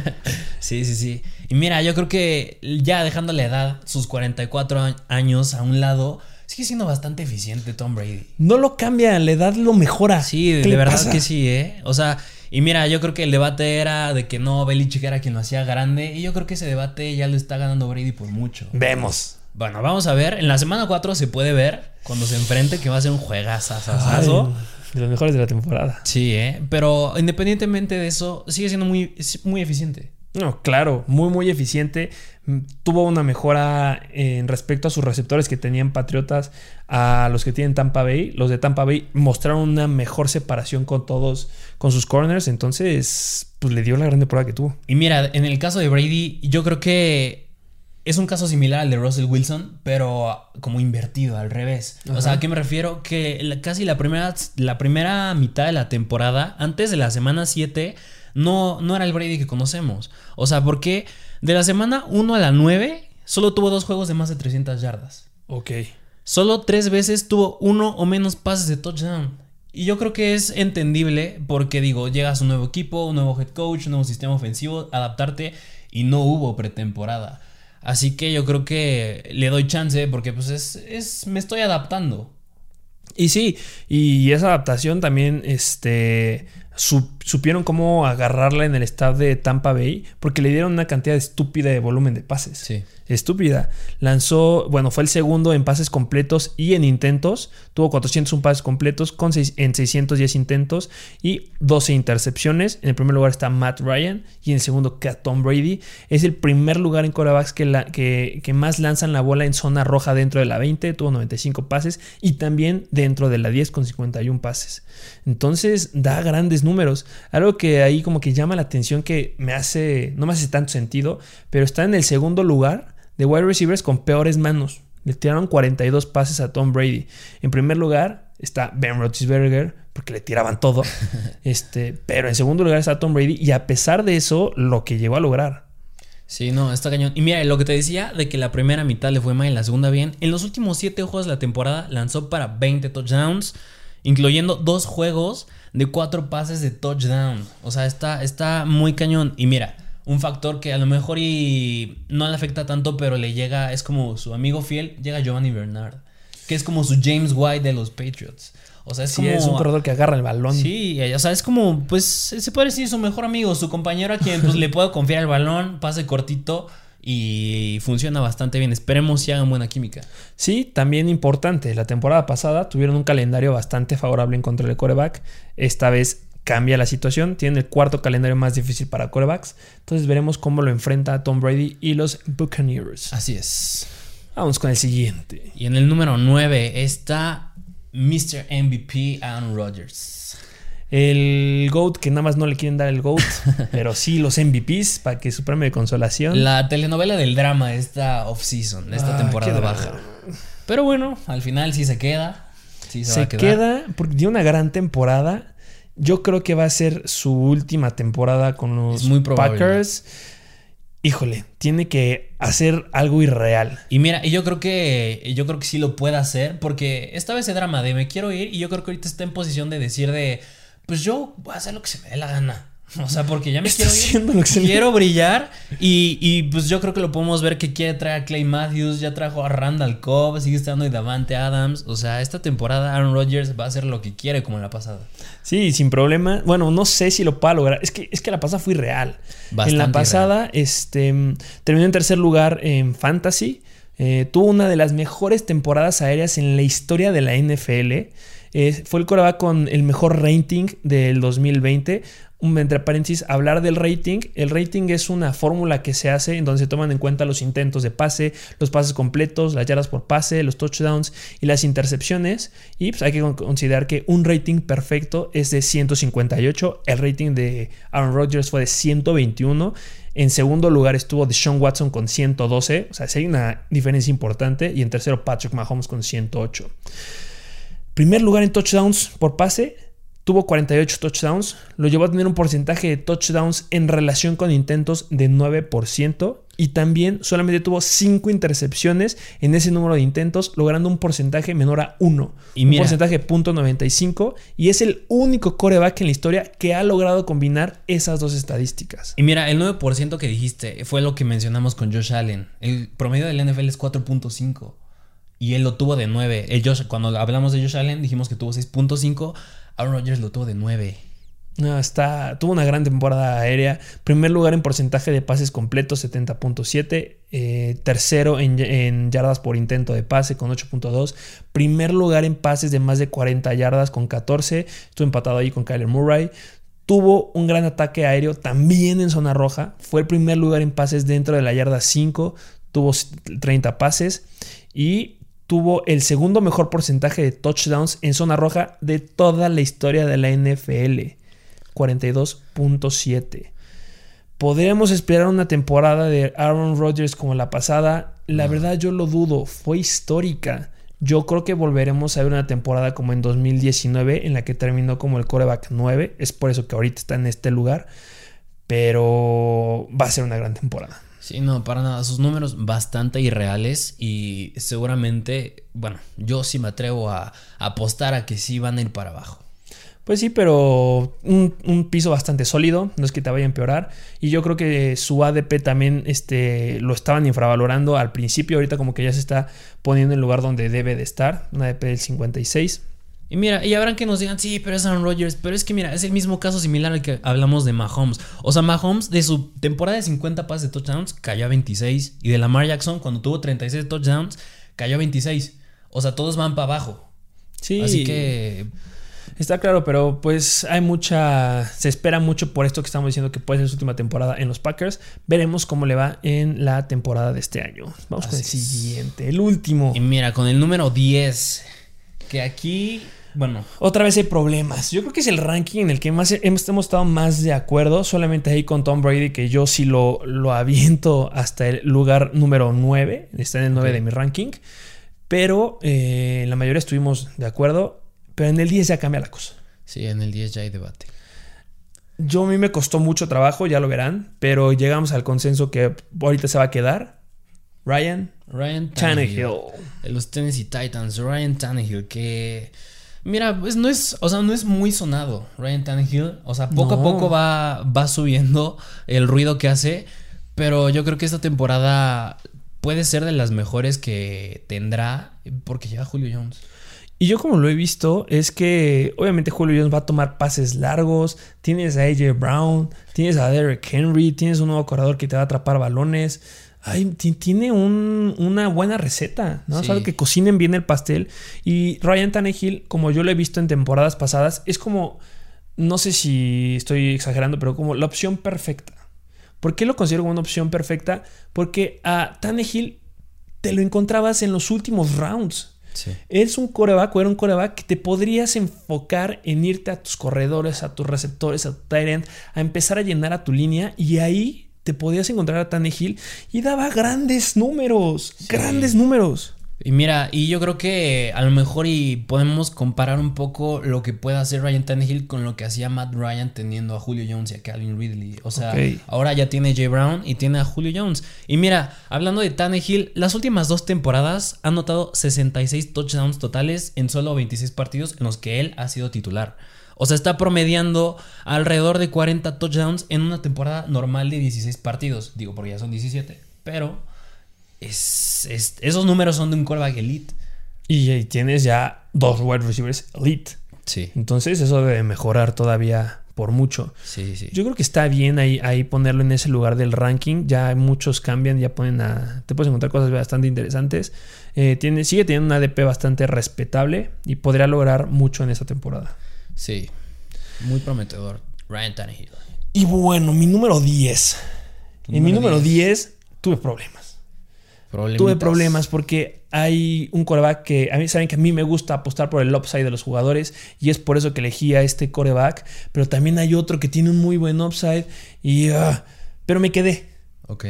sí, sí, sí. Y mira, yo creo que ya dejando la edad, sus 44 años a un lado, sigue siendo bastante eficiente Tom Brady. No lo cambia, la edad lo mejora. Sí, de verdad que sí, ¿eh? O sea, y mira, yo creo que el debate era de que no, Belichick era quien lo hacía grande. Y yo creo que ese debate ya lo está ganando Brady por mucho. Vemos. Bueno, vamos a ver. En la semana 4 se puede ver cuando se enfrente que va a ser un juegazazazo. De los mejores de la temporada. Sí, ¿eh? Pero independientemente de eso, sigue siendo muy, muy eficiente. No, claro, muy, muy eficiente. Mm, tuvo una mejora en respecto a sus receptores que tenían Patriotas a los que tienen Tampa Bay. Los de Tampa Bay mostraron una mejor separación con todos, con sus corners. Entonces, pues le dio la grande prueba que tuvo. Y mira, en el caso de Brady, yo creo que es un caso similar al de Russell Wilson, pero como invertido, al revés. O sea, ¿a qué me refiero? Que casi la primera, la primera mitad de la temporada, antes de la semana 7, no, no era el Brady que conocemos. O sea, porque de la semana 1 a la 9, solo tuvo dos juegos de más de 300 yardas. Ok. Solo tres veces tuvo uno o menos pases de touchdown. Y yo creo que es entendible porque digo, llegas a un nuevo equipo, un nuevo head coach, un nuevo sistema ofensivo, adaptarte y no hubo pretemporada. Así que yo creo que le doy chance porque pues es, es me estoy adaptando. Y sí, y esa adaptación también, este, supieron cómo agarrarla en el estado de Tampa Bay porque le dieron una cantidad estúpida de volumen de pases. Sí. Estúpida. Lanzó, bueno, fue el segundo en pases completos y en intentos. Tuvo 401 pases completos con en 610 intentos y 12 intercepciones. En el primer lugar está Matt Ryan y en el segundo Tom Brady. Es el primer lugar en corebacks que, la, que, que más lanzan la bola en zona roja dentro de la 20. Tuvo 95 pases y también dentro de la 10 con 51 pases. Entonces da grandes números. Algo que ahí como que llama la atención que me hace, no me hace tanto sentido, pero está en el segundo lugar de wide receivers con peores manos. Le tiraron 42 pases a Tom Brady. En primer lugar está Ben Roethlisberger, porque le tiraban todo. este, pero en segundo lugar está Tom Brady y a pesar de eso, lo que llegó a lograr. Sí, no, está cañón. Y mira, lo que te decía de que la primera mitad le fue mal y la segunda bien. En los últimos 7 juegos de la temporada lanzó para 20 touchdowns incluyendo dos juegos de cuatro pases de touchdown. O sea, está, está muy cañón. Y mira, un factor que a lo mejor y no le afecta tanto, pero le llega, es como su amigo fiel, llega Giovanni Bernard, que es como su James White de los Patriots. O sea, es como. Es un corredor que agarra el balón. Sí, o sea, es como, pues, se puede decir su mejor amigo, su compañero a quien pues, le puedo confiar el balón, pase cortito y funciona bastante bien. Esperemos si hagan buena química. Sí, también importante. La temporada pasada tuvieron un calendario bastante favorable en contra del coreback. Esta vez cambia la situación. Tienen el cuarto calendario más difícil para corebacks. Entonces veremos cómo lo enfrenta Tom Brady y los Buccaneers. Así es. Vamos con el siguiente. Y en el número 9 está Mr. MVP Aaron Rodgers. El GOAT, que nada más no le quieren dar el GOAT, pero sí los MVPs para que su premio de consolación. La telenovela del drama esta off-season, esta ah, temporada baja. Pero bueno, al final sí se queda. Sí se, queda porque dio una gran temporada. Yo creo que va a ser su última temporada con los muy Packers. Híjole, tiene que hacer algo irreal. Y mira, y yo creo que yo creo que sí lo puede hacer porque esta vez ese drama de me quiero ir y yo creo que ahorita está en posición de decir de pues yo voy a hacer lo que se me dé la gana. O sea, porque ya me quiero ir, quiero brillar y, y, pues yo creo que lo podemos ver que quiere traer a Clay Matthews, ya trajo a Randall Cobb, sigue estando y Davante Adams. O sea, esta temporada Aaron Rodgers va a hacer lo que quiere como en la pasada. Sí, sin problema. Bueno, no sé si lo pueda lograr. Es que, es que la pasada fue real. en la pasada, este, terminó en tercer lugar en Fantasy. Eh, tuvo una de las mejores temporadas aéreas en la historia de la NFL fue el coreback con el mejor rating del 2020. Un, entre paréntesis, hablar del rating. El rating es una fórmula que se hace en donde se toman en cuenta los intentos de pase, los pases completos, las yardas por pase, los touchdowns y las intercepciones. Y pues hay que considerar que un rating perfecto es de 158. El rating de Aaron Rodgers fue de 121. En segundo lugar estuvo Deshaun Watson con 112. O sea, sí hay una diferencia importante. Y en tercero Patrick Mahomes con 108. Primer lugar en touchdowns por pase, tuvo 48 touchdowns, lo llevó a tener un porcentaje de touchdowns en relación con intentos de 9% y también solamente tuvo 5 intercepciones en ese número de intentos, logrando un porcentaje menor a 1. Y un porcentaje de .95 y es el único coreback en la historia que ha logrado combinar esas dos estadísticas. Y mira, el 9% que dijiste fue lo que mencionamos con Josh Allen. El promedio del NFL es 4.5 y él lo tuvo de 9. El cuando hablamos de Josh Allen dijimos que tuvo 6.5. Aaron Rodgers lo tuvo de 9. No, está, tuvo una gran temporada aérea. Primer lugar en porcentaje de pases completos, 70.7. Eh, tercero en, yardas por intento de pase, con 8.2. Primer lugar en pases de más de 40 yardas, con 14. Estuvo empatado ahí con Kyler Murray. Tuvo un gran ataque aéreo también en zona roja. Fue el primer lugar en pases dentro de la yarda 5. Tuvo 30 pases. Y tuvo el segundo mejor porcentaje de touchdowns en zona roja de toda la historia de la NFL, 42.7. ¿Podríamos esperar una temporada de Aaron Rodgers como la pasada? La verdad yo lo dudo, fue histórica. Yo creo que volveremos a ver una temporada como en 2019 en la que terminó como el coreback 9, es por eso que ahorita está en este lugar, pero va a ser una gran temporada. Sí, no, para nada. Sus números bastante irreales y seguramente, bueno, yo sí me atrevo a, apostar a que sí van a ir para abajo. Pues sí, pero un, piso bastante sólido, no es que te vaya a empeorar. Y yo creo que su ADP también este, lo estaban infravalorando al principio, ahorita como que ya se está poniendo en el lugar donde debe de estar, un ADP del 56. Y mira, y habrán que nos digan, sí, pero es Aaron Rodgers. Pero es que mira, es el mismo caso similar al que hablamos de Mahomes. O sea, Mahomes de su temporada de 50 pases de touchdowns cayó a 26. Y de Lamar Jackson, cuando tuvo 36 touchdowns, cayó a 26. O sea, todos van para abajo. Sí. Así que. Está claro, pero pues hay mucha. Se espera mucho por esto que estamos diciendo que puede ser su última temporada en los Packers. Veremos cómo le va en la temporada de este año. Vamos con el siguiente, el último. Y mira, con el número 10. Que aquí bueno. Otra vez hay problemas. Yo creo que es el ranking en el que más hemos, estado más de acuerdo. Solamente ahí con Tom Brady, que yo sí lo, lo aviento hasta el lugar número 9. Está en el 9 de mi ranking. Pero eh, la mayoría estuvimos de acuerdo. Pero en el 10 ya cambia la cosa. Sí, en el 10 ya hay debate. Yo a mí me costó mucho trabajo, ya lo verán. Pero llegamos al consenso que ahorita se va a quedar. Ryan. Ryan Tannehill. Los Tennessee Titans. Ryan Tannehill, que Mira, pues no es, o sea, no es muy sonado Ryan Tannehill. O sea, poco a poco va, va subiendo el ruido que hace. Pero yo creo que esta temporada puede ser de las mejores que tendrá porque llega Julio Jones. Y yo como lo he visto es que obviamente Julio Jones va a tomar pases largos, tienes a AJ Brown, tienes a Derek Henry, tienes un nuevo corredor que te va a atrapar balones tiene una buena receta, ¿no? Sí. que cocinen bien el pastel. Y Ryan Tannehill, como yo lo he visto en temporadas pasadas, es como, no sé si estoy exagerando, pero como la opción perfecta. ¿Por qué lo considero como una opción perfecta? Porque a Tannehill te lo encontrabas en los últimos rounds. Sí. Es un coreback o era un coreback que te podrías enfocar en irte a tus corredores, a tus receptores, a tu tight end, a empezar a llenar a tu línea y ahí te podías encontrar a Tannehill y daba grandes números, grandes números. Y mira, y yo creo que a lo mejor y podemos comparar un poco lo que puede hacer Ryan Tannehill con lo que hacía Matt Ryan teniendo a Julio Jones y a Calvin Ridley. O sea, ahora ya tiene Jay Brown y tiene a Julio Jones. Y mira, hablando de Tannehill, las últimas dos temporadas ha anotado 66 touchdowns totales en solo 26 partidos en los que él ha sido titular. O sea, está promediando alrededor de 40 touchdowns en una temporada normal de 16 partidos. Digo, porque ya son 17. Pero es, esos números son de un quarterback elite. Y tienes ya dos wide receivers elite. Sí. Entonces eso debe mejorar todavía por mucho. Sí, sí. Yo creo que está bien ahí, ahí ponerlo en ese lugar del ranking. Ya muchos cambian, ya ponen a... Te puedes encontrar cosas bastante interesantes. Eh, tiene, sigue teniendo un ADP bastante respetable y podría lograr mucho en esta temporada. Sí, muy prometedor. Ryan Tannehill. Y bueno, mi número 10. En mi número 10 tuve problemas. Tuve problemas porque hay un coreback que a mí saben que a mí me gusta apostar por el upside de los jugadores y es por eso que elegí a este coreback, pero también hay otro que tiene un muy buen upside y ah, pero me quedé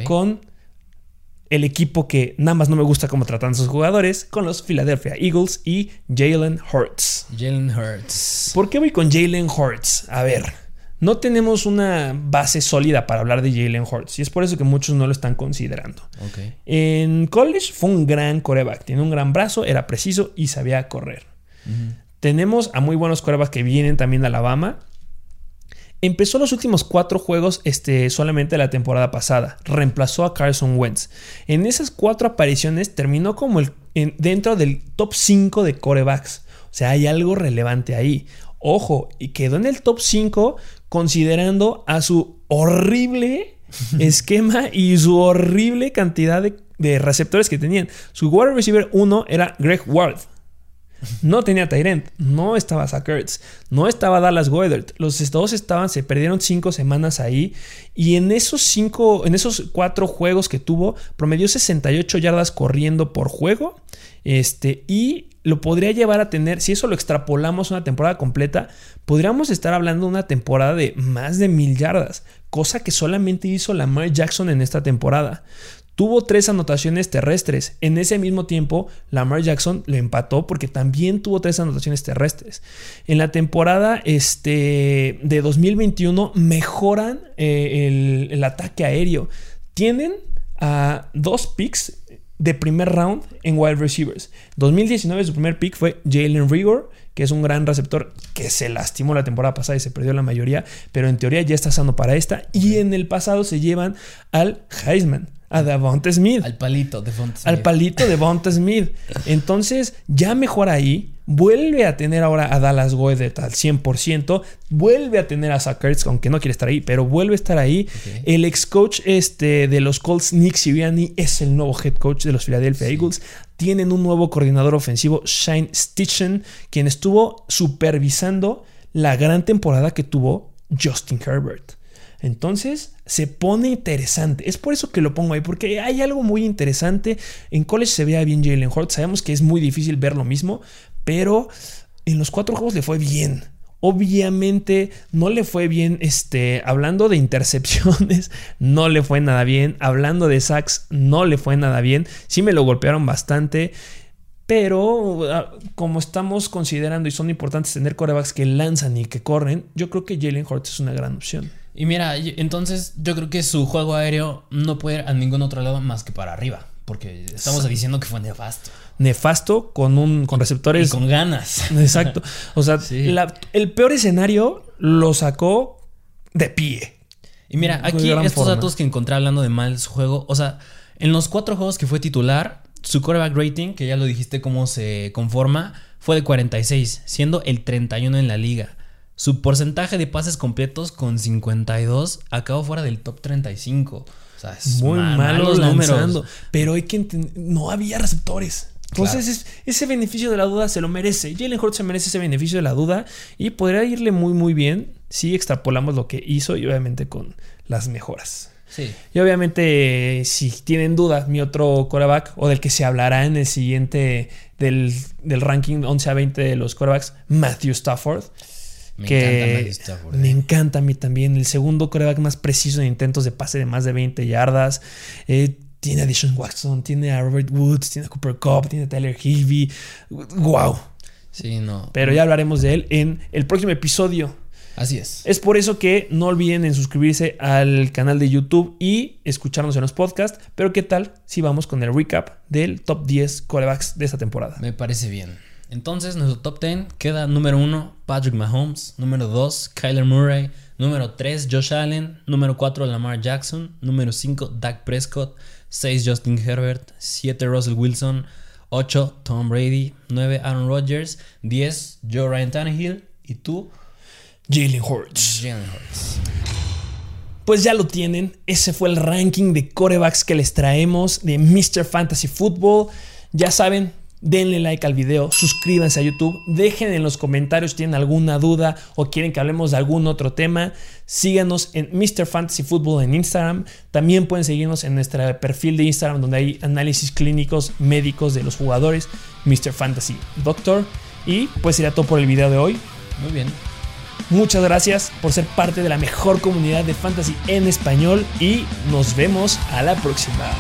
con el equipo que nada más no me gusta cómo tratan sus jugadores, con los Philadelphia Eagles y Jalen Hurts. Jalen Hurts. ¿Por qué voy con Jalen Hurts? A ver, no tenemos una base sólida para hablar de Jalen Hurts y es por eso que muchos no lo están considerando. En college fue un gran coreback, tiene un gran brazo, era preciso y sabía correr. Tenemos a muy buenos corebacks que vienen también de Alabama. Empezó los últimos cuatro juegos este, solamente la temporada pasada. Reemplazó a Carson Wentz. En esas cuatro apariciones terminó como el, dentro del top 5 de corebacks. O sea, hay algo relevante ahí. Ojo, y quedó en el top 5 considerando a su horrible esquema y su horrible cantidad de, de receptores que tenían. Su wide receiver 1 era Greg Ward. No tenía Tyrant, no estaba Zach no estaba Dallas Goedert. Los dos estaban, se perdieron cinco semanas ahí. Y en esos cinco, en esos cuatro juegos que tuvo, promedió 68 yardas corriendo por juego. Este, y lo podría llevar a tener, si eso lo extrapolamos una temporada completa, podríamos estar hablando de una temporada de más de mil yardas, cosa que solamente hizo Lamar Jackson en esta temporada. Tuvo tres anotaciones terrestres. En ese mismo tiempo, Lamar Jackson le empató porque también tuvo tres anotaciones terrestres. En la temporada este, de 2021 mejoran eh, el, ataque aéreo. Tienen dos picks de primer round en wide receivers. 2019 su primer pick fue Jalen Rigor, que es un gran receptor que se lastimó la temporada pasada y se perdió la mayoría, pero en teoría ya está sano para esta. Y en el pasado se llevan al Heisman a Devonta Smith. Al palito de Devonta Smith. Al palito de Devonta Smith. Entonces, ya mejor ahí. vuelve a tener ahora a Dallas Goedert al 100%, vuelve a tener a Zach aunque no quiere estar ahí, pero vuelve a estar ahí. El ex coach este, de los Colts, Nick Sirianni, es el nuevo head coach de los Philadelphia Eagles. Tienen un nuevo coordinador ofensivo, Shine Stitchen, quien estuvo supervisando la gran temporada que tuvo Justin Herbert. Entonces se pone interesante. Es por eso que lo pongo ahí, porque hay algo muy interesante. En college se veía bien Jalen Hurts. Sabemos que es muy difícil ver lo mismo, pero en los cuatro juegos le fue bien. Obviamente no le fue bien, este, hablando de intercepciones, no le fue nada bien. Hablando de sacks, no le fue nada bien. Sí me lo golpearon bastante. Pero ah, como estamos considerando y son importantes tener corebacks que lanzan y que corren, yo creo que Jalen Hurts es una gran opción. Y mira, entonces yo creo que su juego aéreo no puede ir a ningún otro lado más que para arriba. Porque estamos diciendo que fue nefasto. Nefasto con un con receptores. Y con ganas. Exacto. O sea, el peor escenario lo sacó de pie. Y mira, aquí estos datos que encontré hablando de mal su juego. O sea, en los cuatro juegos que fue titular, su quarterback rating, que ya lo dijiste cómo se conforma, fue de 46, siendo el 31 en la liga. Su porcentaje de pases completos con 52 acabó fuera del top 35. O sea, es muy malo números. Pero hay que entender, no había receptores. Entonces, ese beneficio de la duda se lo merece. Jalen Hurts se merece ese beneficio de la duda y podría irle muy, muy bien si extrapolamos lo que hizo y obviamente con las mejoras. Sí. Y obviamente, si tienen dudas, mi otro coreback o del que se hablará en el siguiente del, del ranking 11 a 20 de los corebacks, Matthew Stafford. Me encanta Me eh. encanta a mí también. El segundo coreback más preciso en intentos de pase de más de 20 yardas. Eh, tiene a Dishon Watson, tiene a Robert Woods, tiene a Cooper Cup, tiene a Tyler Higby. ¡Wow! Sí, no. Pero ya hablaremos de él en el próximo episodio. Así es. Es por eso que no olviden en suscribirse al canal de YouTube y escucharnos en los podcasts. Pero ¿qué tal si vamos con el recap del top 10 corebacks de esta temporada? Me parece bien. Entonces, nuestro top 10 queda número 1, Patrick Mahomes, número 2, Kyler Murray, número 3, Josh Allen, número 4, Lamar Jackson, número 5, Dak Prescott, 6, Justin Herbert, 7, Russell Wilson, 8, Tom Brady, 9, Aaron Rodgers, 10, Joe Ryan Tannehill y tú, Jalen Hurts. Jalen Hurts. Pues ya lo tienen, ese fue el ranking de corebacks que les traemos de Mr. Fantasy Football. Ya saben, denle like al video, suscríbanse a YouTube, dejen en los comentarios si tienen alguna duda o quieren que hablemos de algún otro tema. Síganos en Mr. Fantasy Football en Instagram. También pueden seguirnos en nuestro perfil de Instagram donde hay análisis clínicos médicos de los jugadores, Mr. Fantasy Doctor. Y pues sería todo por el video de hoy. Muy bien. Muchas gracias por ser parte de la mejor comunidad de fantasy en español y nos vemos a la próxima.